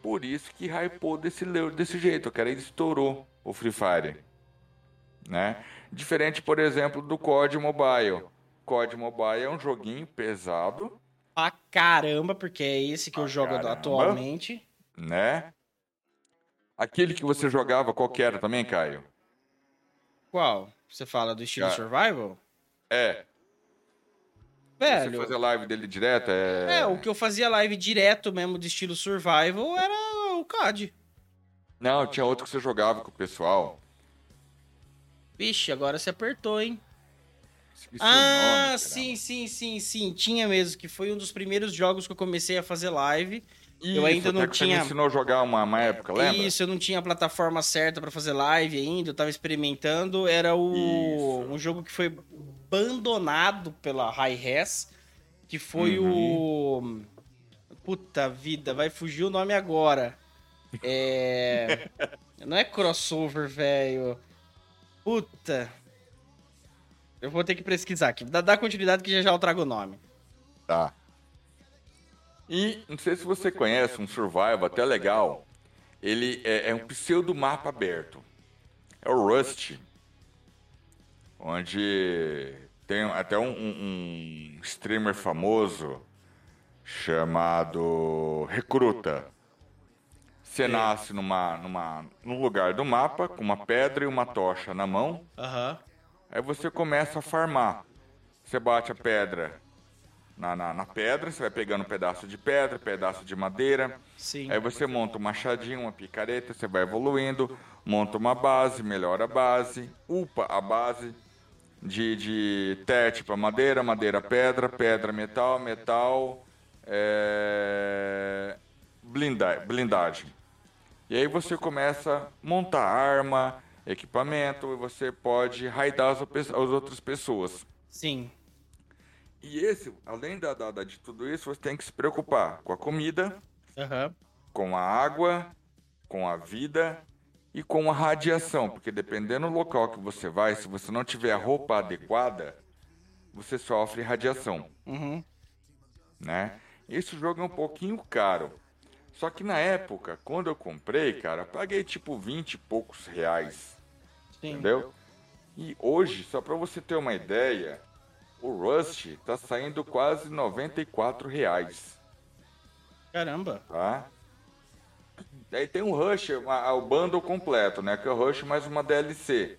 B: Por isso que hypou desse, desse jeito, ele estourou o Free Fire. Né? Diferente, por exemplo, do COD Mobile. COD Mobile é um joguinho pesado,
A: Pra caramba, porque é esse que eu
B: Pra
A: jogo
B: caramba.
A: atualmente.
B: né? Aquele que você jogava, qual que era também, Caio?
A: Qual? Você fala do estilo
B: Ah.
A: survival?
B: É,
A: Velho.
B: você fazer live dele direto, é...
A: É, o que eu fazia live direto mesmo de estilo survival era o CAD.
B: Não, tinha outro que você jogava com o pessoal.
A: Vixe, agora você apertou, hein?
B: Esqueci
A: Ah,
B: nome,
A: sim, sim, sim, sim. Tinha mesmo, que foi um dos primeiros jogos que eu comecei a fazer live. Eu ainda
B: Isso,
A: não
B: que Você
A: tinha-
B: me ensinou a jogar uma, uma época, lembra?
A: Isso, eu não tinha a plataforma certa pra fazer live ainda, eu tava experimentando. Era o
B: Isso.
A: um jogo que foi abandonado pela Hi-Res, que foi
B: Uhum.
A: o. Puta vida, vai fugir o nome agora. É. *laughs* não é crossover, velho. Puta. Eu vou ter que pesquisar aqui. Dá, dá continuidade que já já eu trago o nome.
B: Tá. E não sei se você conhece um survival até legal. Ele é, é um pseudo mapa aberto. É o Rust. Onde tem até um, um- um streamer famoso chamado Recruta. Você nasce numa, numa, num lugar do mapa com uma pedra e uma tocha na mão.
A: Aham.
B: Aí você começa a farmar. Você bate a pedra na, na, na pedra, você vai pegando pedaço de pedra, pedaço de madeira.
A: Sim.
B: Aí você monta um machadinho, uma picareta, você vai evoluindo, monta uma base, melhora a base, upa a base de, de tete para madeira, madeira pedra, pedra metal, metal, é, blinda, blindagem. E aí você começa a montar arma, equipamento, e você pode raidar as, as outras pessoas.
A: Sim.
B: E esse, além da, da- de tudo isso, você tem que se preocupar com a comida,
A: Aham.
B: com a água, com a vida e com a radiação, porque dependendo do local que você vai, se você não tiver a roupa adequada, você sofre radiação,
A: Uhum.
B: né? Esse jogo é um pouquinho caro. Só que na época, quando eu comprei, cara, eu paguei tipo 20 e poucos reais,
A: Sim.
B: entendeu? E hoje, só para você ter uma ideia, o Rust tá saindo quase 94 reais.
A: Caramba.
B: Tá? Daí tem o Rush, uma- o bundle completo, né? Que é o Rush mais uma DLC.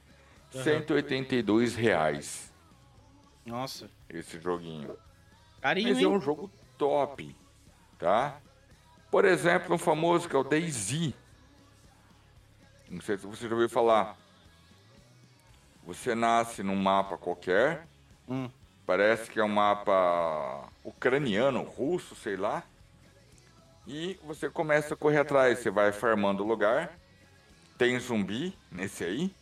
A: Uhum.
B: 182 reais
A: Nossa.
B: esse joguinho.
A: Carinho,
B: Mas é
A: hein?
B: um jogo top, tá? Por exemplo, um famoso que é o DayZ. Não sei se você já ouviu falar. Você nasce num mapa qualquer,
A: Hum.
B: Parece que é um mapa ucraniano, russo, sei lá. E você começa a correr atrás, você vai farmando o lugar. Tem zumbi nesse aí,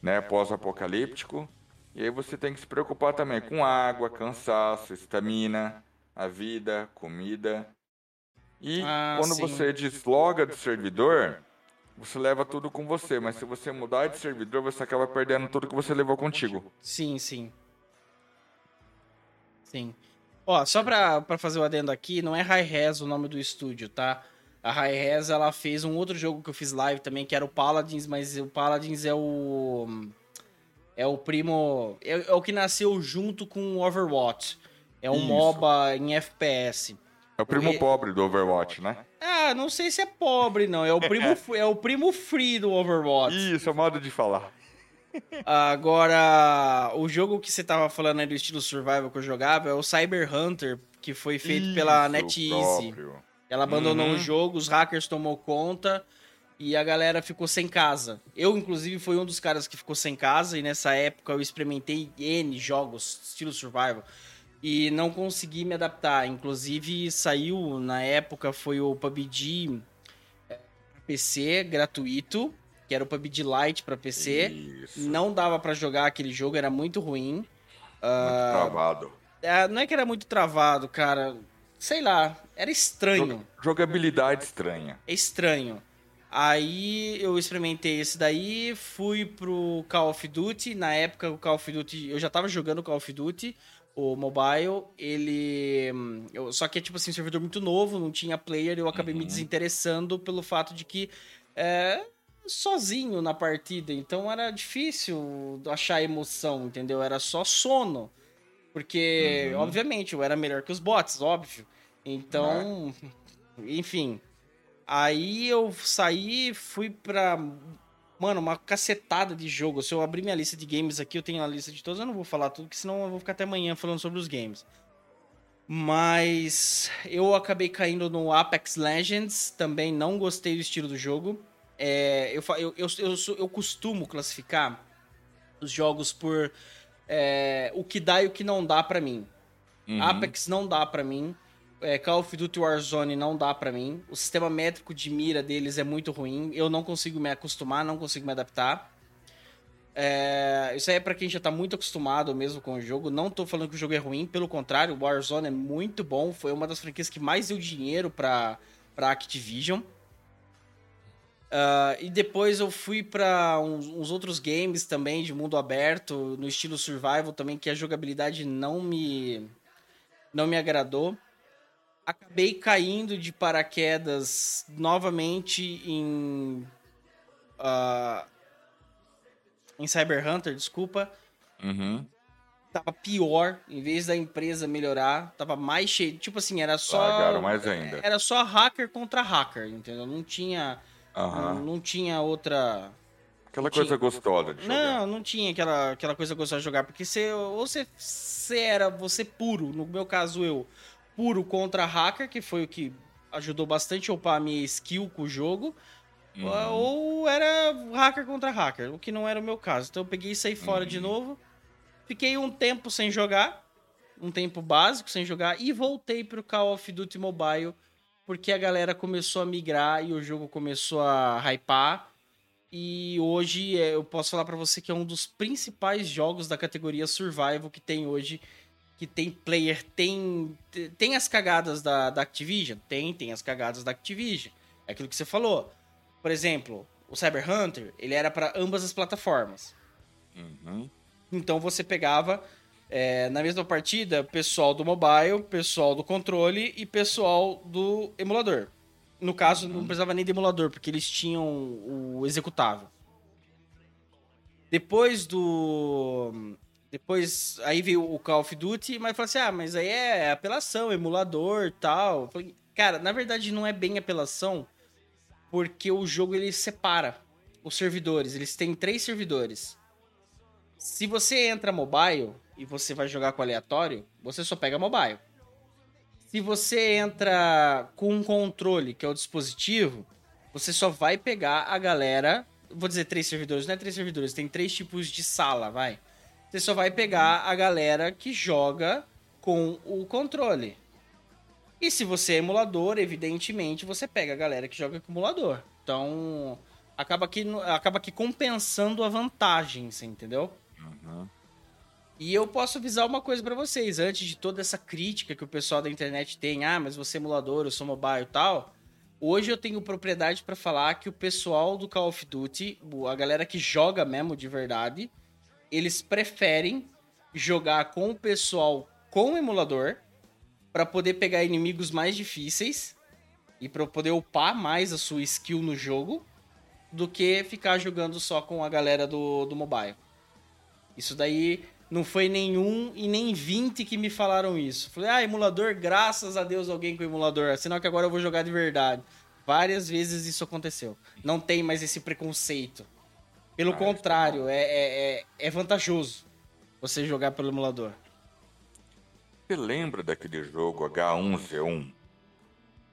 B: né? Pós-apocalíptico. E aí você tem que se preocupar também com água, cansaço, estamina, a vida, comida. E
A: Ah,
B: quando
A: sim.
B: você desloga do servidor, você leva tudo com você. Mas se você mudar de servidor, você acaba perdendo tudo que você levou contigo.
A: Sim, sim. Sim. Ó, só pra, pra fazer o adendo aqui, não é High Res o nome do estúdio, tá? A High Res, ela fez um outro jogo que eu fiz live também, que era o Paladins, mas o Paladins é o... É o primo... É, é o que nasceu junto com o Overwatch. É um
B: Isso.
A: MOBA em FPS.
B: É o primo
A: E-
B: pobre do Overwatch, né?
A: Ah, não sei se é pobre, não. É o *laughs* primo, é o primo free do Overwatch.
B: Isso, é modo de falar.
A: Agora, o jogo que você tava falando aí do estilo survival que eu jogava é o Cyber Hunter, que foi feito pela
B: Isso,
A: NetEase.
B: próprio.
A: Ela abandonou
B: Uhum.
A: o jogo, os hackers tomou conta e a galera ficou sem casa. Eu, inclusive, fui um dos caras que ficou sem casa e nessa época eu experimentei N jogos estilo survival e não consegui me adaptar. Inclusive, saiu na época foi o PUBG é, PC gratuito, que era o PUBG Lite pra PC.
B: Isso. Muito
A: Não dava pra jogar aquele jogo, era muito ruim. Ah,
B: travado.
A: É, não é que era muito travado, cara. Sei lá, era estranho.
B: Jog- Jogabilidade estranha.
A: É estranho. Aí eu experimentei esse daí, fui pro Call of Duty. Na época, o Call of Duty. Eu já tava jogando Call of Duty, o mobile. Ele. hum, eu- só que é tipo assim, um servidor muito novo, não tinha player. Eu acabei me
B: Uhum.
A: desinteressando pelo fato de que. É, sozinho na partida. Então era difícil achar emoção, entendeu? Era só sono. Porque,
B: Uhum.
A: obviamente, eu era melhor que os bots, óbvio. Então, enfim. Aí eu saí, fui pra. Mano, uma cacetada de jogo. Se eu abrir minha lista de games aqui, eu tenho a lista de todos. Eu não vou falar tudo, porque senão eu vou ficar até amanhã falando sobre os games. Mas eu acabei caindo no Apex Legends. Também não gostei do estilo do jogo. É, eu, eu, eu, eu, eu costumo classificar os jogos por é, o que dá e o que não dá pra mim.
B: Uhum.
A: Apex não dá pra mim. É, Call of Duty Warzone não dá pra mim. O sistema métrico de mira deles é muito ruim. Eu não consigo me acostumar, não consigo me adaptar. É, isso aí é pra quem já tá muito acostumado mesmo com o jogo. Não tô falando que o jogo é ruim, pelo contrário, o Warzone é muito bom. Foi uma das franquias que mais deu dinheiro pra, pra Activision. Ah, e depois eu fui pra uns, uns outros games também de mundo aberto, no estilo survival também, que a jogabilidade não me não me agradou. Acabei caindo de paraquedas novamente em ah, em Cyber Hunter, desculpa.
B: Uhum.
A: Tava pior, em vez da empresa melhorar, tava mais cheio. Tipo assim, era só
B: Largaram mais ainda.
A: era só hacker contra hacker, entendeu? Não tinha
B: Aham.
A: não tinha outra
B: Aquela
A: tinha-
B: coisa gostosa de jogar.
A: Não, não tinha aquela, aquela coisa gostosa de jogar, porque você, ou você, você era você puro, no meu caso eu, puro contra hacker, que foi o que ajudou bastante a upar a minha skill com o jogo,
B: Uhum.
A: ou era hacker contra hacker, o que não era o meu caso. Então eu peguei e saí fora de
B: Uhum.
A: novo, fiquei um tempo sem jogar, um tempo básico sem jogar, e voltei pro Call of Duty Mobile, porque a galera começou a migrar e o jogo começou a hypar. E hoje é, eu posso falar pra você que é um dos principais jogos da categoria Survival que tem hoje. Que tem player, tem. Tem as cagadas da, da Activision? Tem, tem as cagadas da Activision. É aquilo que você falou. Por exemplo, o Cyber Hunter, ele era para ambas as plataformas.
B: Uhum.
A: Então você pegava é, na mesma partida pessoal do mobile, pessoal do controle e pessoal do emulador. No caso, não precisava nem de emulador, porque eles tinham o executável. Depois do. Depois. Aí veio o Call of Duty, mas falou assim: ah, mas aí é apelação, emulador tal. Falei, cara, na verdade não é bem apelação, porque o jogo ele separa os servidores. Eles têm três servidores. Se você entra mobile e você vai jogar com aleatório, você só pega mobile. Se você entra com um controle, que é o dispositivo, você só vai pegar a galera. Vou dizer três servidores, não é três servidores, tem três tipos de sala, vai. Você só vai pegar a galera que joga com o controle. E se você é emulador, evidentemente você pega a galera que joga com emulador. Então, acaba que, acaba que compensando a vantagem, você entendeu? Uhum. E eu posso avisar uma coisa para vocês, antes de toda essa crítica que o pessoal da internet tem, ah, mas você é emulador, eu sou mobile e tal. Hoje eu tenho propriedade para falar que o pessoal do Call of Duty, a galera que joga mesmo de verdade, eles preferem jogar com o pessoal com emulador para poder pegar inimigos mais difíceis e para poder upar mais a sua skill no jogo do que ficar jogando só com a galera do, do mobile. Isso daí não foi nenhum e nem 20 que me falaram isso. Falei, ah, emulador, graças a Deus alguém com emulador. Senão que agora eu vou jogar de verdade. Várias vezes isso aconteceu. Não tem mais esse preconceito. Pelo ah, contrário, é, é, é, é vantajoso você jogar pelo emulador.
B: Você lembra daquele jogo H1Z1?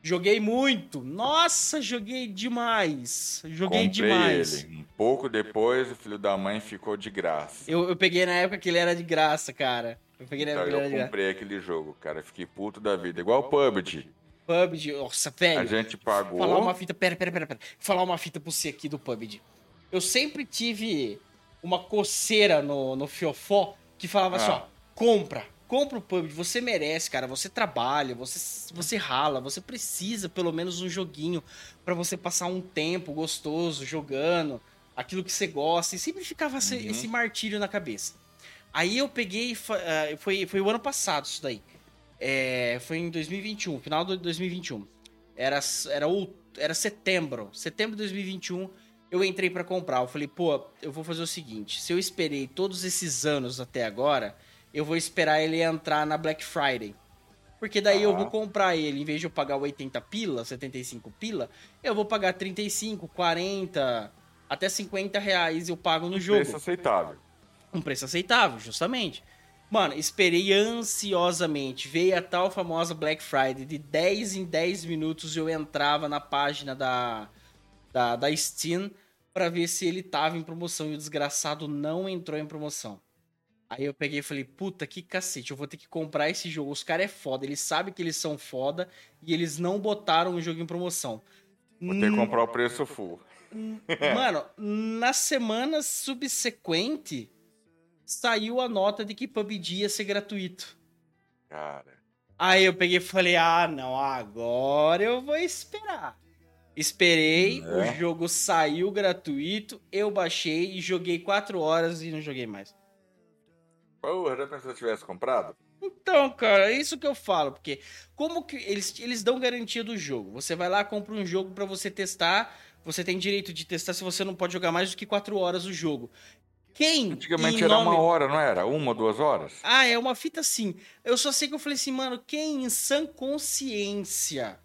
A: Joguei muito. Nossa, joguei demais. Joguei
B: Comprei
A: demais.
B: Ele. Um pouco depois, o filho da mãe ficou de graça.
A: Eu, eu peguei na época que ele era de graça, cara. Eu peguei na
B: então,
A: época
B: eu
A: que ele
B: comprei aquele jogo, cara. Fiquei puto da vida. Igual o PUBG.
A: PUBG, nossa, velho.
B: A gente pagou.
A: Falar uma fita, pera, pera, pera, pera. Falar uma fita pra você aqui do PUBG. Eu sempre tive uma coceira no, no fiofó que falava ah. assim, ó, compra, compra o PUBG, você merece, cara. Você trabalha, você, você rala, você precisa pelo menos um joguinho para você passar um tempo gostoso jogando aquilo que você gosta. E sempre ficava uhum. esse, martírio na cabeça. Aí eu peguei, eh, foi, foi o ano passado isso daí. É, foi em 2021, final de 2021. Era, era, era setembro, setembro de 2021 eu entrei para comprar. Eu falei, pô, eu vou fazer o seguinte: se eu esperei todos esses anos até agora, eu vou esperar ele entrar na Black Friday. Porque daí ah. eu vou comprar ele, em vez de eu pagar 80 pila, 75 pila, eu vou pagar 35, 40, até 50 reais eu pago no um jogo.
B: Preço aceitável.
A: Um preço aceitável, justamente. Mano, esperei ansiosamente. Veio a tal famosa Black Friday. De 10 em 10 minutos eu entrava na página da, da, da Steam para ver se ele tava em promoção. E o desgraçado não entrou em promoção. Aí eu peguei e falei, puta, que cacete, eu vou ter que comprar esse jogo. Os caras é foda, eles sabem que eles são foda e eles não botaram o jogo em promoção.
B: Vou ter que comprar o preço full.
A: Mano, na semana subsequente, saiu a nota de que PUBG ia ser gratuito.
B: Cara.
A: Aí eu peguei e falei, ah, não, agora eu vou esperar. Esperei, é. o jogo saiu gratuito, eu baixei e joguei 4 horas e não joguei mais.
B: Porra, já pensou se tivesse comprado?
A: Então, cara, é isso que eu falo, porque como que eles, eles dão garantia do jogo? Você vai lá, compra um jogo para você testar, você tem direito de testar se você não pode jogar mais do que 4 horas o jogo. Quem?
B: Antigamente era nome... uma hora, não era? Uma, duas horas?
A: Ah, é uma fita assim. Eu só sei que eu falei assim, mano, quem em sã consciência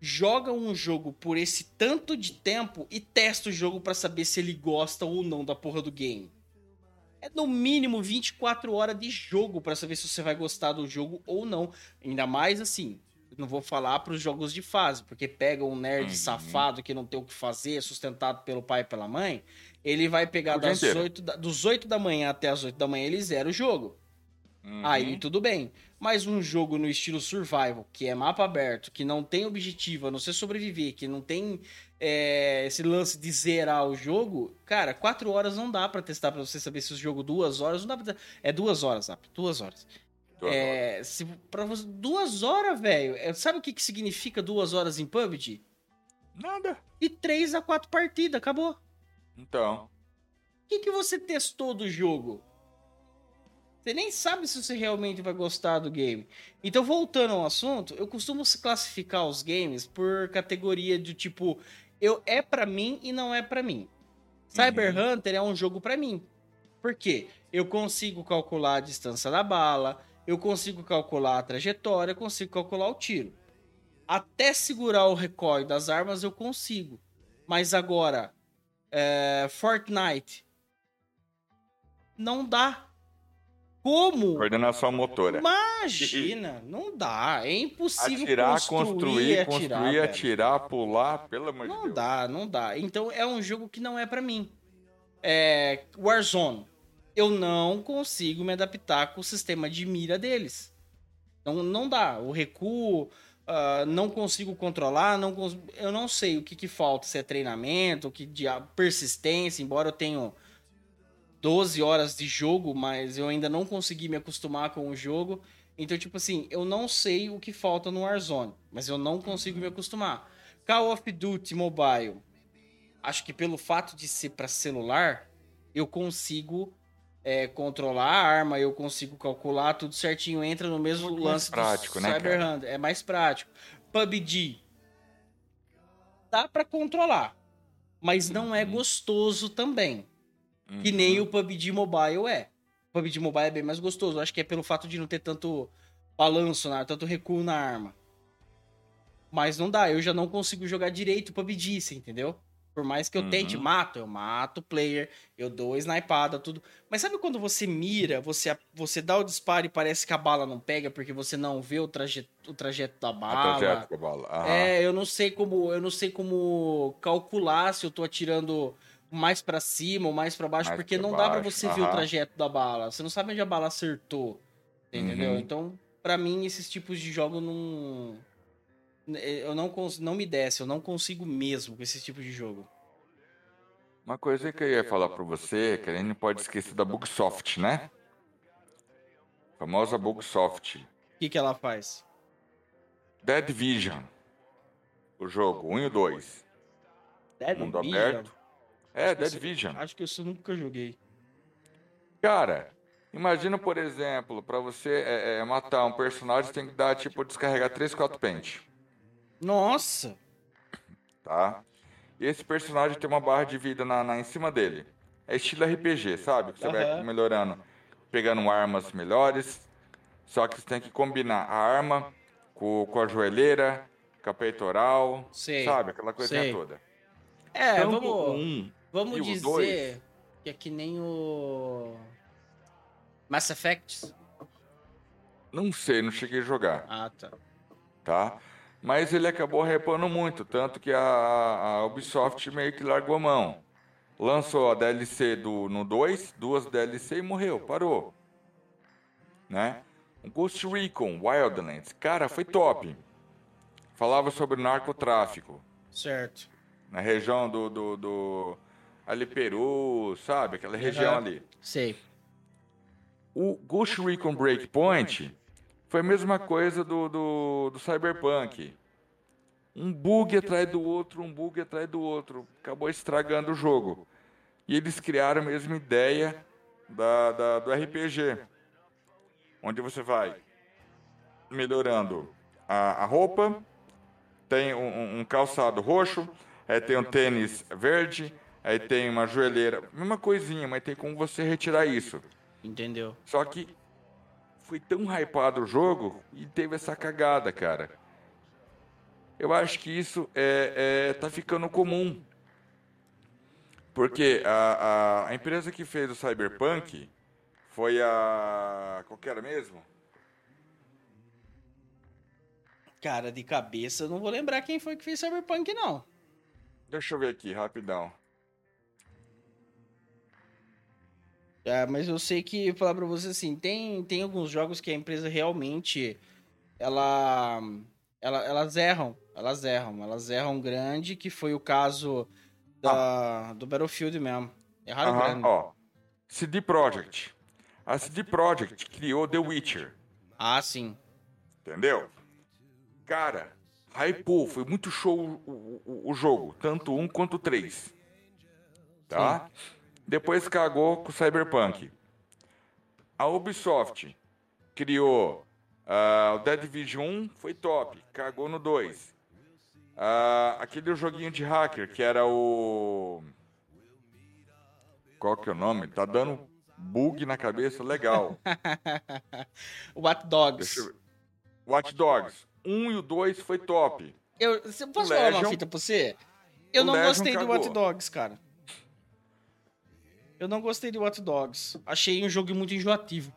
A: joga um jogo por esse tanto de tempo e testa o jogo para saber se ele gosta ou não da porra do game? É no mínimo 24 horas de jogo para saber se você vai gostar do jogo ou não. Ainda mais assim, não vou falar para os jogos de fase, porque pega um nerd uhum. safado que não tem o que fazer, sustentado pelo pai e pela mãe, ele vai pegar das 8 da, dos 8 da manhã até as 8 da manhã, ele zera o jogo. Uhum. Aí tudo bem. Mas um jogo no estilo survival, que é mapa aberto, que não tem objetivo a não ser sobreviver, que não tem é, esse lance de zerar o jogo, cara, quatro horas não dá para testar para você saber se o jogo duas horas não dá pra... é duas horas, sabe? Duas horas. Duas é, horas. Se, pra você, duas horas, velho. É, sabe o que, que significa duas horas em PUBG?
B: Nada.
A: E três a quatro partidas, acabou.
B: Então.
A: O que, que você testou do jogo? Você nem sabe se você realmente vai gostar do game. Então, voltando ao assunto, eu costumo classificar os games por categoria de tipo, eu é para mim e não é para mim. Cyber uhum. Hunter é um jogo para mim. Por quê? Eu consigo calcular a distância da bala, eu consigo calcular a trajetória, eu consigo calcular o tiro. Até segurar o recoil das armas eu consigo. Mas agora, é, Fortnite, não dá. Como?
B: Coordenação motora.
A: Imagina, não dá. É impossível
B: Atirar,
A: construir,
B: construir,
A: atirar,
B: construir, atirar, pular, pelo amor de
A: Não
B: Deus.
A: dá, não dá. Então é um jogo que não é pra mim. É Warzone. Eu não consigo me adaptar com o sistema de mira deles. Não, não dá. O recuo, ah, não consigo controlar, não cons- eu não sei o que, que falta, se é treinamento, o que de persistência, embora eu tenha 12 horas de jogo, mas eu ainda não consegui me acostumar com o jogo. Então, tipo assim, eu não sei o que falta no Warzone, mas eu não consigo me acostumar. Call of Duty Mobile. Acho que pelo fato de ser para celular, eu consigo é, controlar a arma, eu consigo calcular tudo certinho, entra no mesmo
B: Muito
A: lance
B: prático,
A: do
B: né,
A: Cyber
B: cara?
A: É mais prático. PUBG. Dá para controlar, mas não é gostoso também. Que
B: Uhum.
A: nem o PUBG Mobile é. O PUBG Mobile é bem mais gostoso. Eu Acho que é pelo fato de não ter tanto balanço, na, tanto recuo na arma. Mas não dá, eu já não consigo jogar direito o PUBG, você entendeu? Por mais que eu tente,
B: Uhum.
A: mato, eu mato o player, eu dou snipada, tudo. Mas sabe quando você mira, você, você dá o disparo e parece que a bala não pega porque você não vê o trajeto, o trajeto da bala?
B: trajeto da bala. Aham.
A: É, eu não sei como, eu não sei como calcular se eu tô atirando mais pra cima ou mais pra baixo,
B: Mais
A: porque não dá pra
B: baixo,
A: você ver o
B: aham.
A: trajeto da bala. Você não sabe onde a bala acertou. Entendeu?
B: Uhum.
A: Então, pra mim esses tipos de jogo não eu não cons... não me desce, eu não consigo mesmo com esse tipo de jogo.
B: Uma coisa que eu ia falar pra você, que a gente não pode esquecer da Bugsoft, né? Famosa Bugsoft.
A: O que que ela faz?
B: Dead Vision. O jogo, 1 e o 2.
A: Dead
B: Mundo
A: Vision?
B: aberto. É, Dead Vision.
A: Acho que isso eu nunca joguei.
B: Cara, imagina, por exemplo, pra você é, é, matar um personagem, tem que dar, tipo, descarregar 3, 4 pente,
A: Nossa!
B: tá? E esse personagem tem uma barra de vida na, na- em cima dele. É estilo RPG, sabe? Que você vai
A: Aham.
B: melhorando, pegando armas melhores. Só que você tem que combinar a arma com, com a joelheira, com a peitoral,
A: Sei,
B: sabe? Aquela coisinha
A: sei.
B: toda.
A: É,
B: Tanto
A: vamos
B: um
A: Vamos
B: E
A: dizer
B: dois?
A: que é que nem o Mass Effect.
B: Não sei, não cheguei a jogar.
A: Ah, tá.
B: tá? Mas ele acabou repando muito, tanto que a, a Ubisoft meio que largou a mão. Lançou a DLC do, no 2, duas DLC e morreu, parou. Né? Ghost Recon Wildlands, cara, foi top. Falava sobre narcotráfico
A: Certo.
B: na região do, do, do ali Peru, sabe? Aquela região ali.
A: Sei.
B: O Ghost Recon Breakpoint foi a mesma coisa do, do, do Cyberpunk. Um bug atrás do outro, um bug atrás do outro. Acabou estragando o jogo. E eles criaram a mesma ideia da, da- do RPG. Onde você vai melhorando a, a roupa, tem um, um- calçado roxo, aí tem um tênis verde, aí tem uma joelheira. Mesma coisinha, mas tem como você retirar isso.
A: Entendeu?
B: Só que foi tão hypado o jogo e teve essa cagada, cara. Eu acho que isso é, é tá ficando comum. Porque a, a, a empresa que fez o Cyberpunk foi a. Qual que era mesmo?
A: Cara, de cabeça eu não vou lembrar quem foi que fez Cyberpunk, não.
B: Deixa eu ver aqui, rapidão.
A: É, mas eu sei que, falar pra você assim, tem, tem alguns jogos que a empresa realmente, ela, ela, elas erram, elas erram, elas erram grande, que foi o caso da, do Battlefield mesmo. Erraram
B: Aham,
A: grande.
B: ó. CD Projekt. A CD Projekt criou The Witcher.
A: Ah, sim.
B: Entendeu? Cara, hypou, foi muito show o, o, o jogo, tanto um quanto três. Tá? Depois cagou com o Cyberpunk. A Ubisoft criou ah, o Dead Division 1, foi top, cagou no 2. Ah, aquele joguinho de hacker que era o. Qual que é o nome? Tá dando bug na cabeça legal. *laughs*
A: Watch Dogs.
B: Eu. Watch Dogs. Um e o dois foi top.
A: Eu, posso falar uma fita pra você? Eu
B: o
A: não
B: Legion
A: gostei do
B: cagou.
A: Watch Dogs, cara. Eu não gostei de Watch Dogs. Achei um jogo muito enjoativo.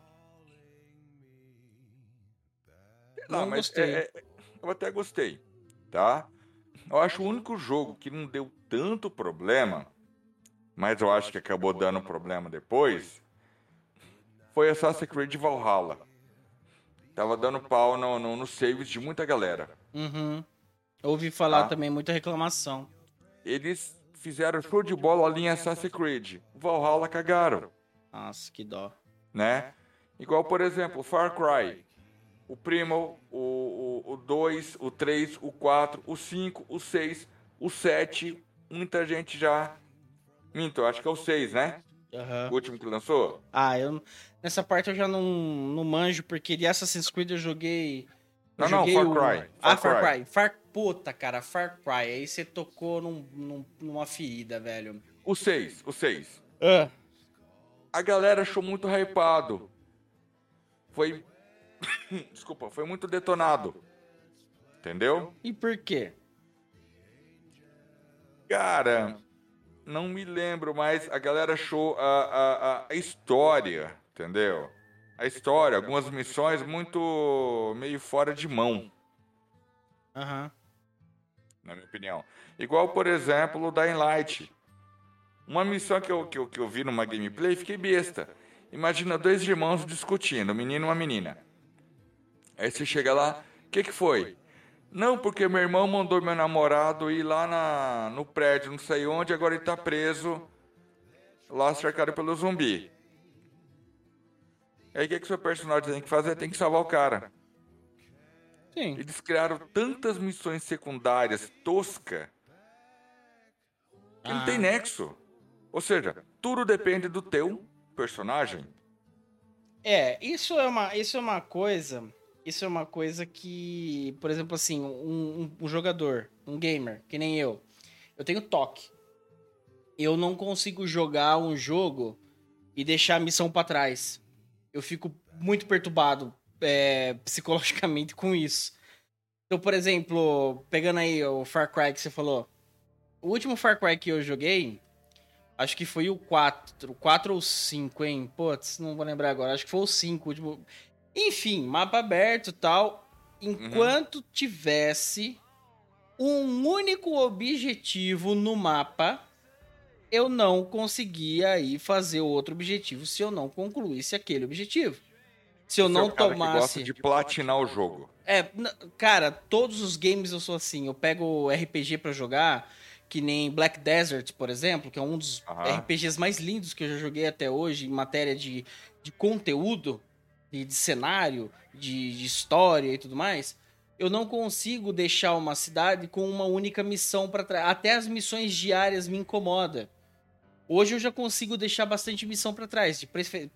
B: Não,
A: Não
B: mas
A: gostei.
B: é- é- eu até gostei, tá? Eu acho o único jogo que não deu tanto problema, mas eu acho que acabou dando problema depois, foi Assassin's Creed Valhalla. Tava dando pau no, no, nos saves de muita galera.
A: Uhum. Ouvi falar
B: Tá.
A: também muita reclamação.
B: Eles fizeram show de bola ali em Assassin's Creed. Valhalla cagaram,
A: Nossa, que dó.
B: né? Igual, por exemplo, Far Cry. O Primal, o 2, o 2, o 3, o 4, o 5, o 6, o 7. Muita gente já. Minto, acho que é o 6, né?
A: Aham.
B: O último que lançou.
A: Ah, eu nessa parte eu já não, não manjo, porque de Assassin's Creed eu joguei. Eu
B: Não, não, Far
A: o-
B: Cry,
A: Ah,
B: Far
A: Far
B: Cry.
A: Cry. Far... Puta, cara, Far Cry. Aí você tocou num, num- numa ferida, velho.
B: O 6, o 6.
A: Ah.
B: A galera achou muito hypado. Foi. *coughs* Desculpa, foi muito detonado. Entendeu?
A: E por quê?
B: Cara, não me lembro, mas a galera achou a, a- a história, entendeu? A história, algumas missões muito meio fora de mão,
A: Aham.
B: na minha opinião. Igual, por exemplo, o Dying Light. Uma missão que eu, que, eu, que eu vi numa gameplay, fiquei besta. Imagina dois irmãos discutindo, um menino e uma menina. Aí você chega lá, o que, que foi? Não, porque meu irmão mandou meu namorado ir lá na, no prédio, não sei onde, agora ele tá preso, lá cercado pelo zumbi. Aí o que, que seu personagem tem que fazer? Tem que salvar o cara.
A: Sim.
B: Eles criaram tantas missões secundárias tosca que não
A: Ah.
B: tem nexo. Ou seja, tudo depende do teu personagem.
A: É, isso é uma, isso é uma coisa. Isso é uma coisa que, por exemplo, assim, um, um- um jogador, um gamer, que nem eu, eu tenho toque. Eu não consigo jogar um jogo e deixar a missão pra trás. Eu fico muito perturbado é, *laughs* psicologicamente com isso. Então, por exemplo, pegando aí o Far Cry que você falou. O último Far Cry que eu joguei, acho que foi o 4. 4 ou 5, hein? Putz, não vou lembrar agora. Acho que foi o 5. o último. Enfim, mapa aberto e tal. Enquanto tivesse um único objetivo no mapa, eu não conseguia aí fazer outro objetivo se eu não concluísse aquele objetivo. Se eu
B: Você é
A: não
B: o cara que
A: tomasse.
B: gosta de platinar o jogo.
A: É, cara, todos os games eu sou assim. Eu pego RPG pra jogar, que nem Black Desert, por exemplo, que é um dos. RPGs mais lindos que eu já joguei até hoje em matéria de, de conteúdo, de, de cenário, de, de história e tudo mais. Eu não consigo deixar uma cidade com uma única missão pra trás. Até as missões diárias me incomoda. Hoje eu já consigo deixar bastante missão pra trás,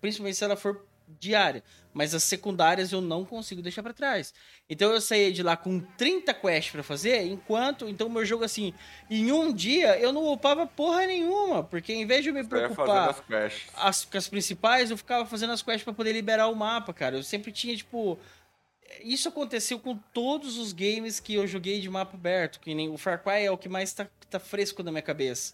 A: principalmente se ela for diária. Mas as secundárias eu não consigo deixar pra trás. Então eu saí de lá com 30 quests pra fazer, enquanto. Então meu jogo, assim, em um dia eu não upava porra nenhuma. Porque em vez de eu me
B: fazendo
A: preocupar
B: as
A: as, com as principais, eu ficava fazendo as quests pra poder liberar o mapa, cara. Eu sempre tinha, tipo. Isso aconteceu com todos os games que eu joguei de mapa aberto. Que nem o Far Cry é o que mais tá, tá fresco na minha cabeça.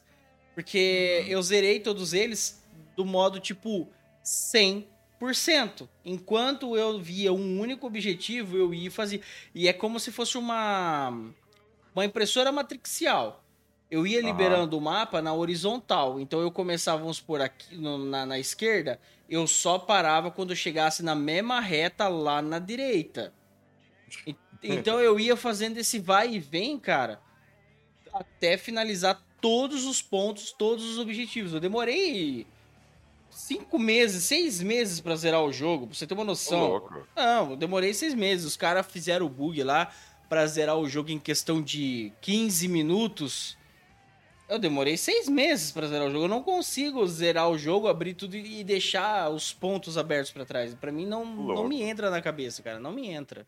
A: Porque eu zerei todos eles do modo, tipo, 100%. Enquanto eu via um único objetivo, eu ia fazer. E é como se fosse uma. Uma impressora matricial. Eu ia liberando o mapa na horizontal. Então eu começava, vamos por aqui no- na, na esquerda, eu só parava quando eu chegasse na mesma reta lá na direita. *laughs* Então eu ia fazendo esse vai e vem, cara, até finalizar todos os pontos, todos os objetivos. Eu demorei cinco meses, seis meses pra zerar o jogo, pra você ter uma noção. Não, eu demorei seis meses. Os caras fizeram o bug lá pra zerar o jogo em questão de 15 minutos. Eu demorei seis meses pra zerar o jogo. Eu não consigo zerar o jogo, abrir tudo e deixar os pontos abertos pra trás. Pra mim não, não me entra na cabeça, cara. Não me entra.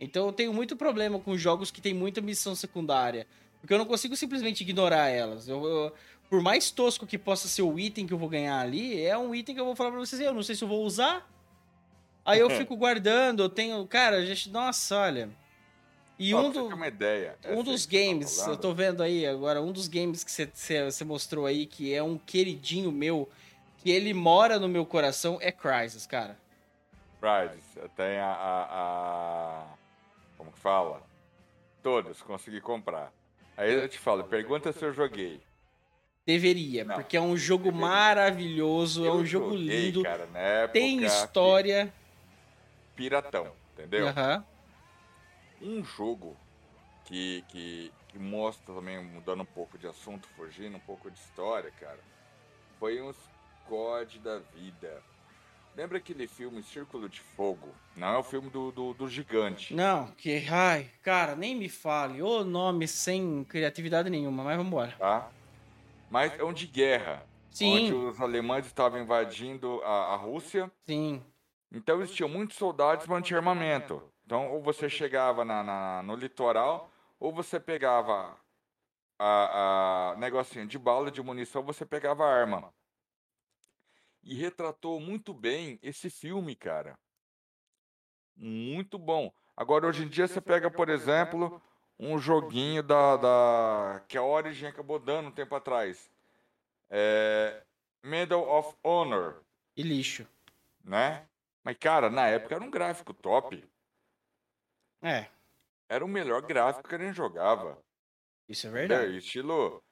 A: Então eu tenho muito problema com jogos que tem muita missão secundária. Porque eu não consigo simplesmente ignorar elas. Eu, eu- por mais tosco que possa ser o item que eu vou ganhar ali, é um item que eu vou falar pra vocês, eu não sei se eu vou usar. Aí eu *laughs* fico guardando, eu tenho. Cara, gente, nossa, olha. E
B: Ó,
A: um, do,
B: uma ideia.
A: um dos
B: tá
A: games, eu tô vendo aí agora, um dos games que você- mostrou aí, que é um queridinho meu, que ele mora no meu coração, é Crysis, cara.
B: Prizes, tem a, a, a- Como que fala? Todos, consegui comprar. Aí eu te falo, pergunta se eu joguei.
A: Deveria,
B: Não,
A: porque é um jogo
B: deveria.
A: maravilhoso, é um
B: Eu
A: jogo
B: joguei,
A: lindo,
B: cara, na
A: tem história.
B: Piratão, entendeu?
A: Aham.
B: Um jogo que, que, que mostra também, mudando um pouco de assunto, fugindo um pouco de história, cara, foi uns COD da vida. Lembra aquele filme Círculo de Fogo? Não é o filme do, do, do gigante.
A: Não, que. Ai, cara, nem me fale. Ô nome sem criatividade nenhuma, mas vambora.
B: tá? Mas é um de guerra.
A: Sim.
B: Onde os alemães estavam invadindo a, a Rússia.
A: Sim.
B: Então eles tinham muitos soldados, mas não tinha armamento. Então, ou você chegava na, na- no litoral, ou você pegava a, a negocinho de bala, de munição, você pegava a arma. E retratou muito bem esse filme, cara. Muito bom. Agora, hoje em dia, você pega, por exemplo, um joguinho da, da que a Origin acabou dando um tempo atrás. É, Medal of Honor,
A: E lixo.
B: né? Mas, cara, na época era um gráfico top.
A: É,
B: Era o melhor gráfico que a gente jogava.
A: isso é
B: É,
A: verdade.
B: estilo.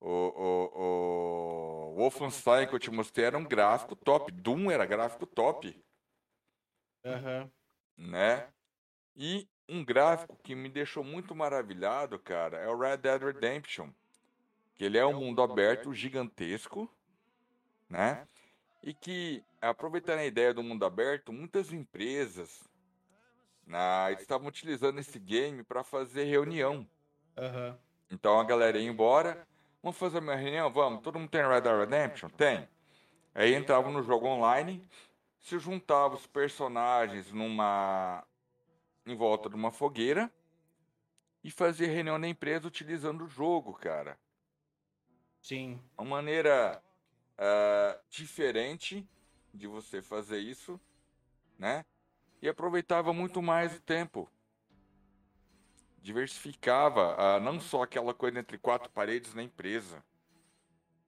B: O, o, o Wolfenstein que eu te mostrei era um gráfico top. Doom era gráfico top,
A: Aham.
B: né? E um gráfico que me deixou muito maravilhado, cara, é o Red Dead Redemption. Que ele é um mundo aberto gigantesco, né? E que, aproveitando a ideia do mundo aberto, muitas empresas né, estavam utilizando esse game para fazer reunião.
A: Aham.
B: Então a galera ia embora, vamos fazer uma reunião? Vamos, todo mundo tem Red Dead Redemption? Tem. Aí entrava no jogo online, se juntava os personagens numa em volta de uma fogueira e fazia reunião na empresa utilizando o jogo, cara.
A: Sim.
B: Uma maneira ah, diferente de você fazer isso, né? E aproveitava muito mais o tempo. Diversificava, ah, não só aquela coisa entre quatro paredes na empresa,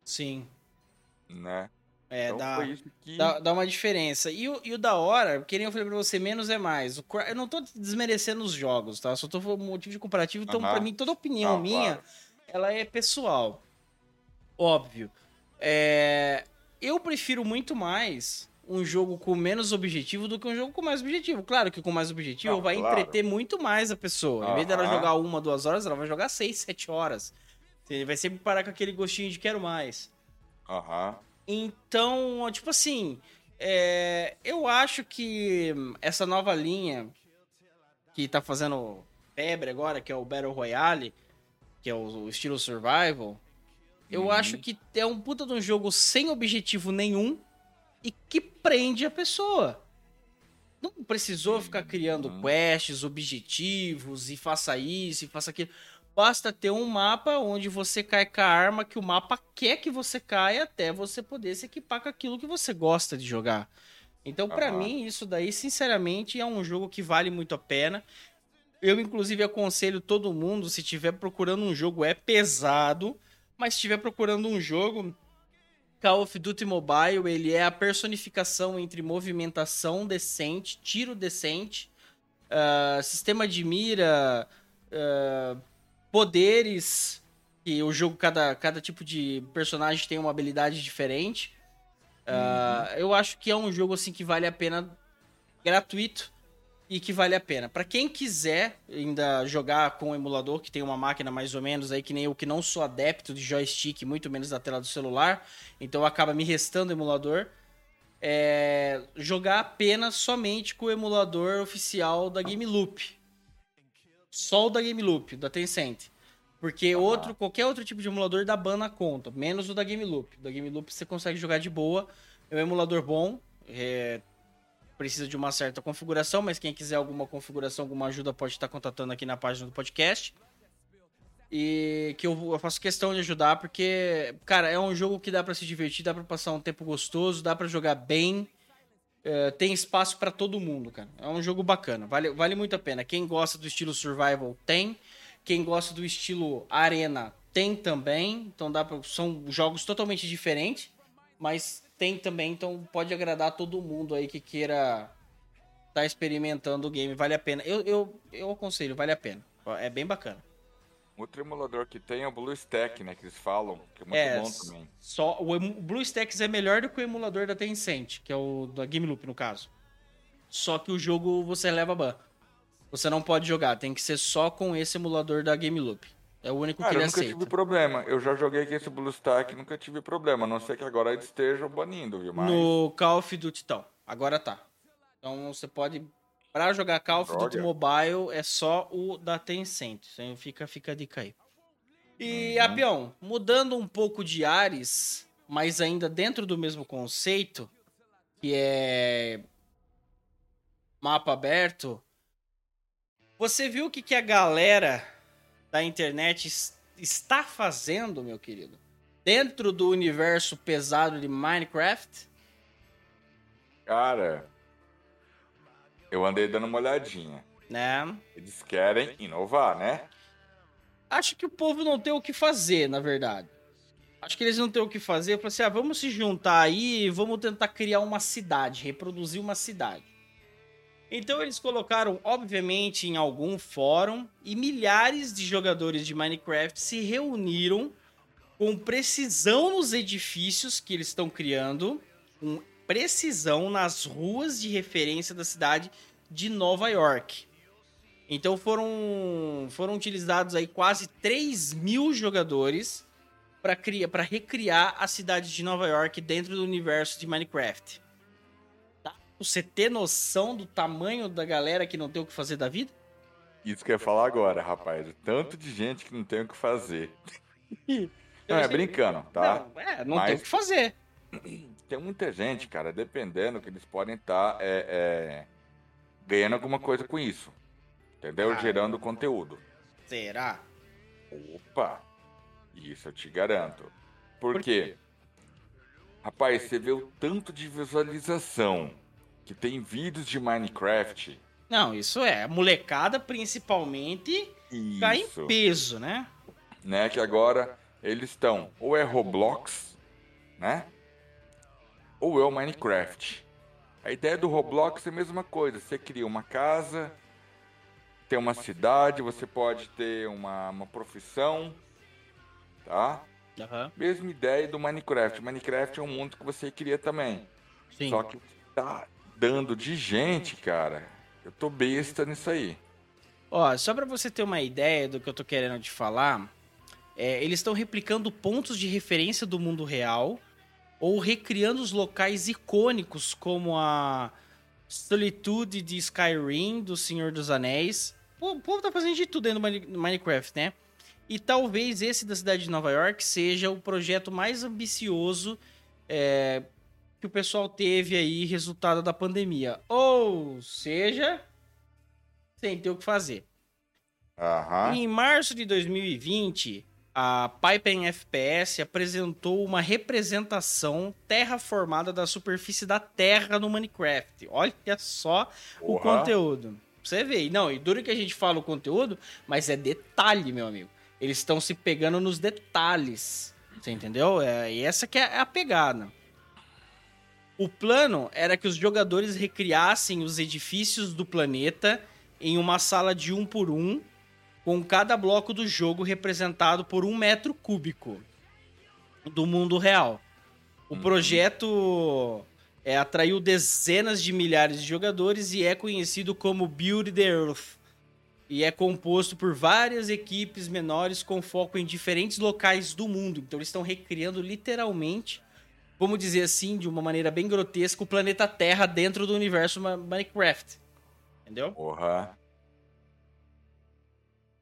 A: Sim.
B: né?
A: É,
B: então
A: dá,
B: foi isso que.
A: dá, dá uma diferença. E o, e o da hora, que nem eu falei pra você, menos é mais. O eu não tô desmerecendo os jogos, tá? Só tô falando motivo de comparativo. Então,
B: Aham.
A: pra mim, toda opinião
B: Não,
A: minha,
B: claro.
A: ela é pessoal. Óbvio. É, eu prefiro muito mais um jogo com menos objetivo do que um jogo com mais objetivo. Claro que com mais objetivo
B: Não,
A: vai
B: claro.
A: entreter muito mais a pessoa. Em vez dela jogar uma, duas horas, ela vai jogar seis, sete horas. Ele vai sempre parar com aquele gostinho de quero mais.
B: Aham.
A: Então, tipo assim, é, eu acho que essa nova linha que tá fazendo febre agora, que é o Battle Royale, que é o, o estilo survival, eu
B: Uhum.
A: acho que é um puta de um jogo sem objetivo nenhum e que prende a pessoa. Não precisou ficar criando
B: Uhum.
A: quests, objetivos e faça isso e faça aquilo. Basta ter um mapa onde você cai com a arma que o mapa quer que você caia até você poder se equipar com aquilo que você gosta de jogar. Então, pra
B: Aham.
A: mim, isso daí, sinceramente, é um jogo que vale muito a pena. Eu, inclusive, aconselho todo mundo, se estiver procurando um jogo, é pesado, mas se estiver procurando um jogo, Call of Duty Mobile, ele é a personificação entre movimentação decente, tiro decente, ah, sistema de mira, ah, poderes, que o jogo, cada, cada tipo de personagem tem uma habilidade diferente. Ah, Eu acho que é um jogo assim que vale a pena, gratuito e que vale a pena. Pra quem quiser ainda jogar com o emulador, que tem uma máquina mais ou menos aí, que nem eu que não sou adepto de joystick, muito menos da tela do celular, então acaba me restando o emulador. É, jogar apenas somente com o emulador oficial da Game Loop. Só o da Game Loop, da Tencent. Porque outro, qualquer outro tipo de emulador dá ban na conta, menos o da Game Loop. Da Game Loop você consegue jogar de boa, é um emulador bom, é, precisa de uma certa configuração, mas quem quiser alguma configuração, alguma ajuda, pode estar contatando aqui na página do podcast. E que eu, eu faço questão de ajudar, porque, cara, é um jogo que dá pra se divertir, dá pra passar um tempo gostoso, dá pra jogar bem. É, tem espaço pra todo mundo, cara. É um jogo bacana, vale, vale muito a pena. Quem gosta do estilo survival tem. Quem gosta do estilo arena tem também. Então dá pra, são jogos totalmente diferentes, mas tem também, então pode agradar todo mundo aí que queira estar tá experimentando o game, vale a pena. Eu, eu, eu aconselho, vale a pena. É bem bacana.
B: Outro emulador que tem é o BlueStack, né? Que eles falam, que é muito é, bom também.
A: Só, o BlueStacks é melhor do que o emulador da Tencent, que é o da Game Loop, no caso. Só que o jogo você leva ban. Você não pode jogar, tem que ser só com esse emulador da Game Loop. É o único Cara, que ele
B: eu nunca
A: aceita.
B: tive problema. Eu já joguei com esse BlueStack, nunca tive problema. A não ser que agora eles estejam banindo, viu?
A: Mas... No Call of Duty, então. Agora tá. Então você pode Pra jogar Call of Duty Mobile é só o da Tencent. Então fica, fica a dica aí. E, uhum. Apião, mudando um pouco de ares, mas ainda dentro do mesmo conceito, que é mapa aberto, você viu o que, que a galera da internet está fazendo, meu querido? Dentro do universo pesado de Minecraft?
B: Cara, eu andei dando uma olhadinha.
A: Né?
B: Eles querem inovar, né?
A: Acho que o povo não tem o que fazer, na verdade. Acho que eles não têm o que fazer. Eu falei assim: ah, vamos se juntar aí e vamos tentar criar uma cidade, reproduzir uma cidade. Então eles colocaram, obviamente, em algum fórum e milhares de jogadores de Minecraft se reuniram com precisão nos edifícios que eles estão criando, com precisão nas ruas de referência da cidade de Nova York. Então foram, foram utilizados aí quase 3 mil jogadores para criar, para recriar a cidade de Nova York dentro do universo de Minecraft. Você ter noção do tamanho da galera que não tem o que fazer da vida?
B: Isso que eu ia falar agora, rapaz. Tanto de gente que não tem o que fazer. *laughs* não, é brincando, tá?
A: Não, é, não Mas... tem o que fazer *clears throat*
B: tem muita gente, cara, dependendo que eles podem estar tá, é, é, ganhando alguma coisa com isso. Entendeu? Ah, Gerando conteúdo.
A: Será?
B: Opa! Isso eu te garanto. Por, Por quê? Rapaz, você vê o tanto de visualização que tem vídeos de Minecraft.
A: Não, isso é. A molecada, principalmente, isso. cai em peso, né?
B: Né, que agora eles estão ou é Roblox, né? ou é o Minecraft. A ideia do Roblox é a mesma coisa. Você cria uma casa, tem uma cidade, você pode ter uma, uma profissão, tá?
A: Uhum.
B: Mesma ideia do Minecraft. Minecraft é um mundo que você cria também.
A: Sim.
B: Só que tá dando de gente, cara. Eu tô besta nisso aí.
A: Ó, só para você ter uma ideia do que eu tô querendo te falar, é, eles estão replicando pontos de referência do mundo real ou recriando os locais icônicos como a Solitude de Skyrim, do Senhor dos Anéis. O povo tá fazendo de tudo dentro do Minecraft, né? E talvez esse da cidade de Nova York seja o projeto mais ambicioso é, que o pessoal teve aí, resultado da pandemia. Ou seja, sem ter o que fazer.
B: Uhum.
A: Em março de 2020, a Pipen FPS apresentou uma representação terraformada da superfície da Terra no Minecraft. Olha só o conteúdo. Você vê. Não, e duro que a gente fala o conteúdo, mas é detalhe, meu amigo. Eles estão se pegando nos detalhes. Você entendeu? É, e essa que é a pegada. O plano era que os jogadores recriassem os edifícios do planeta em uma sala de um por um com cada bloco do jogo representado por um metro cúbico do mundo real. O uhum. projeto é, atraiu dezenas de milhares de jogadores e é conhecido como Build the Earth. E é composto por várias equipes menores com foco em diferentes locais do mundo. Então eles estão recriando literalmente, vamos dizer assim, de uma maneira bem grotesca, o planeta Terra dentro do universo Minecraft. Entendeu?
B: Porra.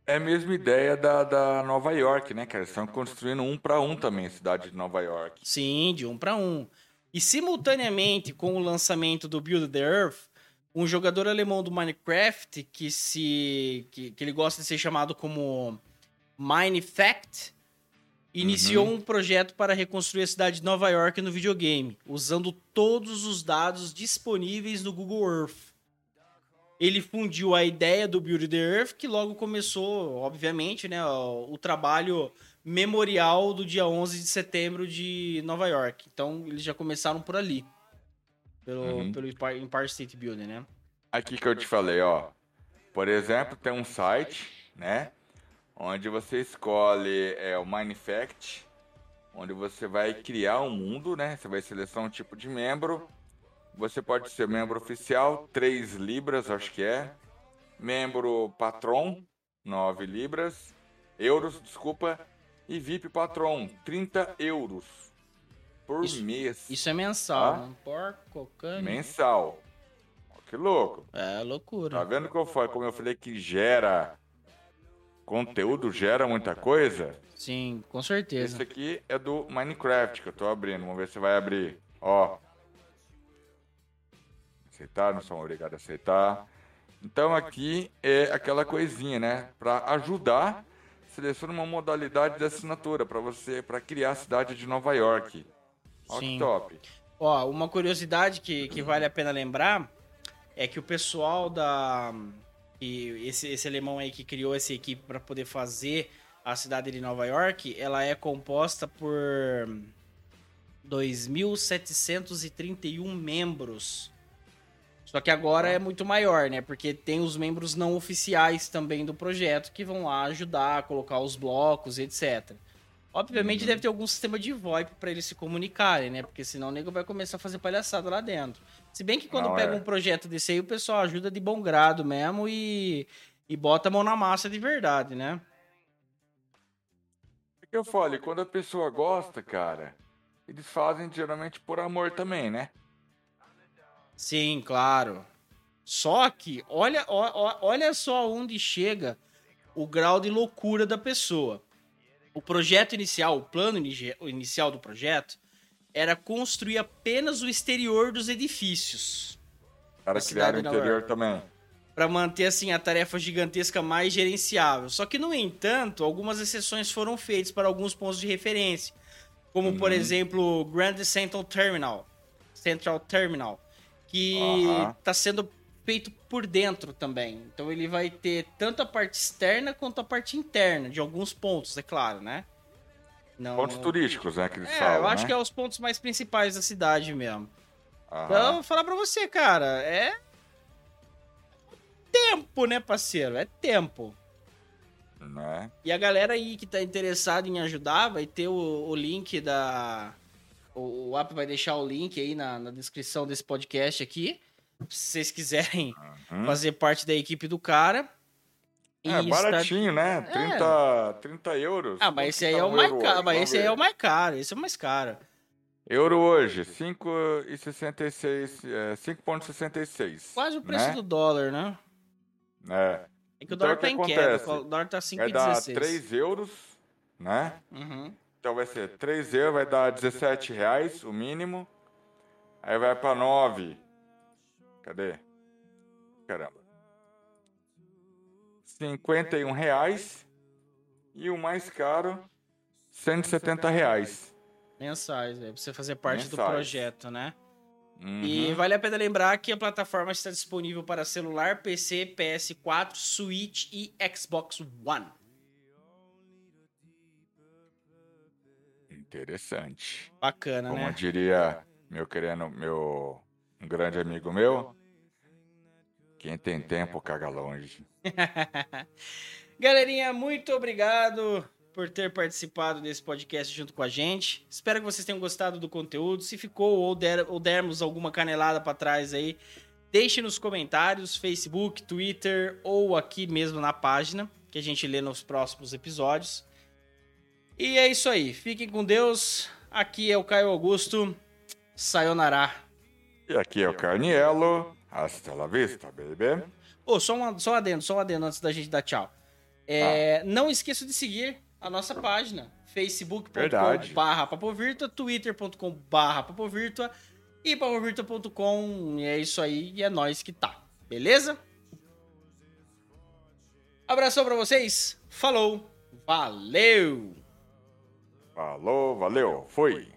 B: É a mesma ideia da, da Nova York, né, cara? Estão construindo um para um também a cidade de Nova York.
A: Sim, de um para um. E simultaneamente com o lançamento do Build the Earth, um jogador alemão do Minecraft que se que, que ele gosta de ser chamado como Minefact, iniciou um projeto para reconstruir a cidade de Nova York no videogame, usando todos os dados disponíveis no Google Earth. Ele fundiu a ideia do Build the Earth, que logo começou, obviamente, né, o, trabalho memorial do dia 11 de setembro de Nova York. Então, eles já começaram por ali, pelo,
B: Uhum.
A: pelo Empire State Building, né?
B: Aqui que eu te falei, ó. Por exemplo, tem um site, né? Onde você escolhe é, o Minefact, onde você vai criar um mundo, né? Você vai selecionar um tipo de membro. Você pode ser membro oficial, 3 libras, acho que é. Membro patron, 9 libras. Euros, desculpa. E VIP patron, 30 euros por
A: Isso-
B: mês.
A: Isso é mensal,
B: Ah?
A: né? Porco, cane.
B: Mensal. Ó, Que louco.
A: É loucura.
B: Tá vendo que eu falei, como eu falei que gera conteúdo, gera muita coisa?
A: Sim, com certeza.
B: Esse aqui é do Minecraft que eu tô abrindo. Vamos ver se vai abrir. Ó. Aceitar, não são obrigados a aceitar. Então aqui é aquela coisinha, né? Para ajudar, seleciona uma modalidade de assinatura para você, para criar a cidade de Nova York. Ó
A: Sim.
B: que top.
A: Ó, uma curiosidade que, que vale a pena lembrar é que o pessoal da. Que esse, esse alemão aí que criou essa equipe para poder fazer a cidade de Nova York, ela é composta por 2.731 membros. Só que agora é muito maior, né? Porque tem os membros não oficiais também do projeto que vão lá ajudar a colocar os blocos, etc. Obviamente
B: Uhum.
A: deve ter algum sistema de VoIP para eles se comunicarem, né? Porque senão o nego vai começar a fazer palhaçada lá dentro. Se bem que quando
B: Não,
A: pega
B: é.
A: um projeto desse aí, o pessoal ajuda de bom grado mesmo e, e bota a mão na massa de verdade, né?
B: É que eu falo, quando a pessoa gosta, cara, eles fazem geralmente por amor também, né?
A: Sim, claro. Só que, olha, ó- ó- olha só onde chega o grau de loucura da pessoa. O projeto inicial, o plano ini- inicial do projeto, era construir apenas o exterior dos edifícios.
B: Para criar o interior
A: York.
B: também.
A: Para manter assim a tarefa gigantesca mais gerenciável. Só que, no entanto, algumas exceções foram feitas para alguns pontos de referência, como por
B: Uhum.
A: exemplo o Grand Central Terminal, Central Terminal, que está sendo feito por dentro também. Então ele vai ter tanto a parte externa quanto a parte interna de alguns pontos, é claro, né? Não...
B: Pontos turísticos, né? Que eles
A: É,
B: falam,
A: eu acho
B: né?
A: que é os pontos mais principais da cidade mesmo.
B: Aham.
A: Então, eu vou falar pra você, cara, é. Tempo, né, parceiro? É tempo.
B: Né?
A: E a galera aí que tá interessada em ajudar, vai ter o, o link da. O, o app vai deixar o link aí na, na descrição desse podcast aqui. Se vocês quiserem
B: Uhum.
A: fazer parte da equipe do cara.
B: É, baratinho, né? 30, 30 euros.
A: Ah, mas esse aí
B: tá
A: é o
B: um
A: mais caro.
B: hoje?
A: Mas esse aí é o mais caro. Esse é o mais caro.
B: Euro hoje, 5,66, é, 5,66.
A: Quase o preço
B: né?
A: do dólar, né?
B: É.
A: É que o
B: Então,
A: dólar
B: o que
A: tá em queda.
B: acontece?
A: O dólar tá
B: Vai dar
A: 5,16.
B: 3 euros, né?
A: Uhum.
B: Então vai ser 3 euros, vai dar 17 reais, o mínimo. Aí vai pra 9. Cadê? Caramba. 51 reais. E o mais caro, 170 reais.
A: Mensais, é pra você fazer parte do
B: Mensais.
A: projeto, né?
B: Uhum.
A: E vale a pena lembrar que a plataforma está disponível para celular, PC, PS4, Switch e Xbox One.
B: Interessante.
A: Bacana,
B: Como
A: né?
B: diria meu querendo, meu um grande amigo meu, quem tem tempo caga longe. *laughs*
A: Galerinha, muito obrigado por ter participado desse podcast junto com a gente. Espero que vocês tenham gostado do conteúdo. Se ficou ou, der, ou dermos alguma canelada para trás aí, deixe nos comentários, Facebook, Twitter ou aqui mesmo na página, que a gente lê nos próximos episódios. E é isso aí. Fiquem com Deus. Aqui é o Caio Augusto. Sayonara.
B: E aqui é o Carnielo. Hasta la vista, baby.
A: Ô, só, um, só um adendo, só um adendo antes da gente dar tchau. É, Não esqueça de seguir a nossa página, facebook.com
B: Verdade.
A: barra papovirtua, twitter.com barra papovirtua e papovirtua.com, e é isso aí, e é nós que tá, beleza? Abração pra vocês, falou, Valeu!
B: Falou, valeu, foi.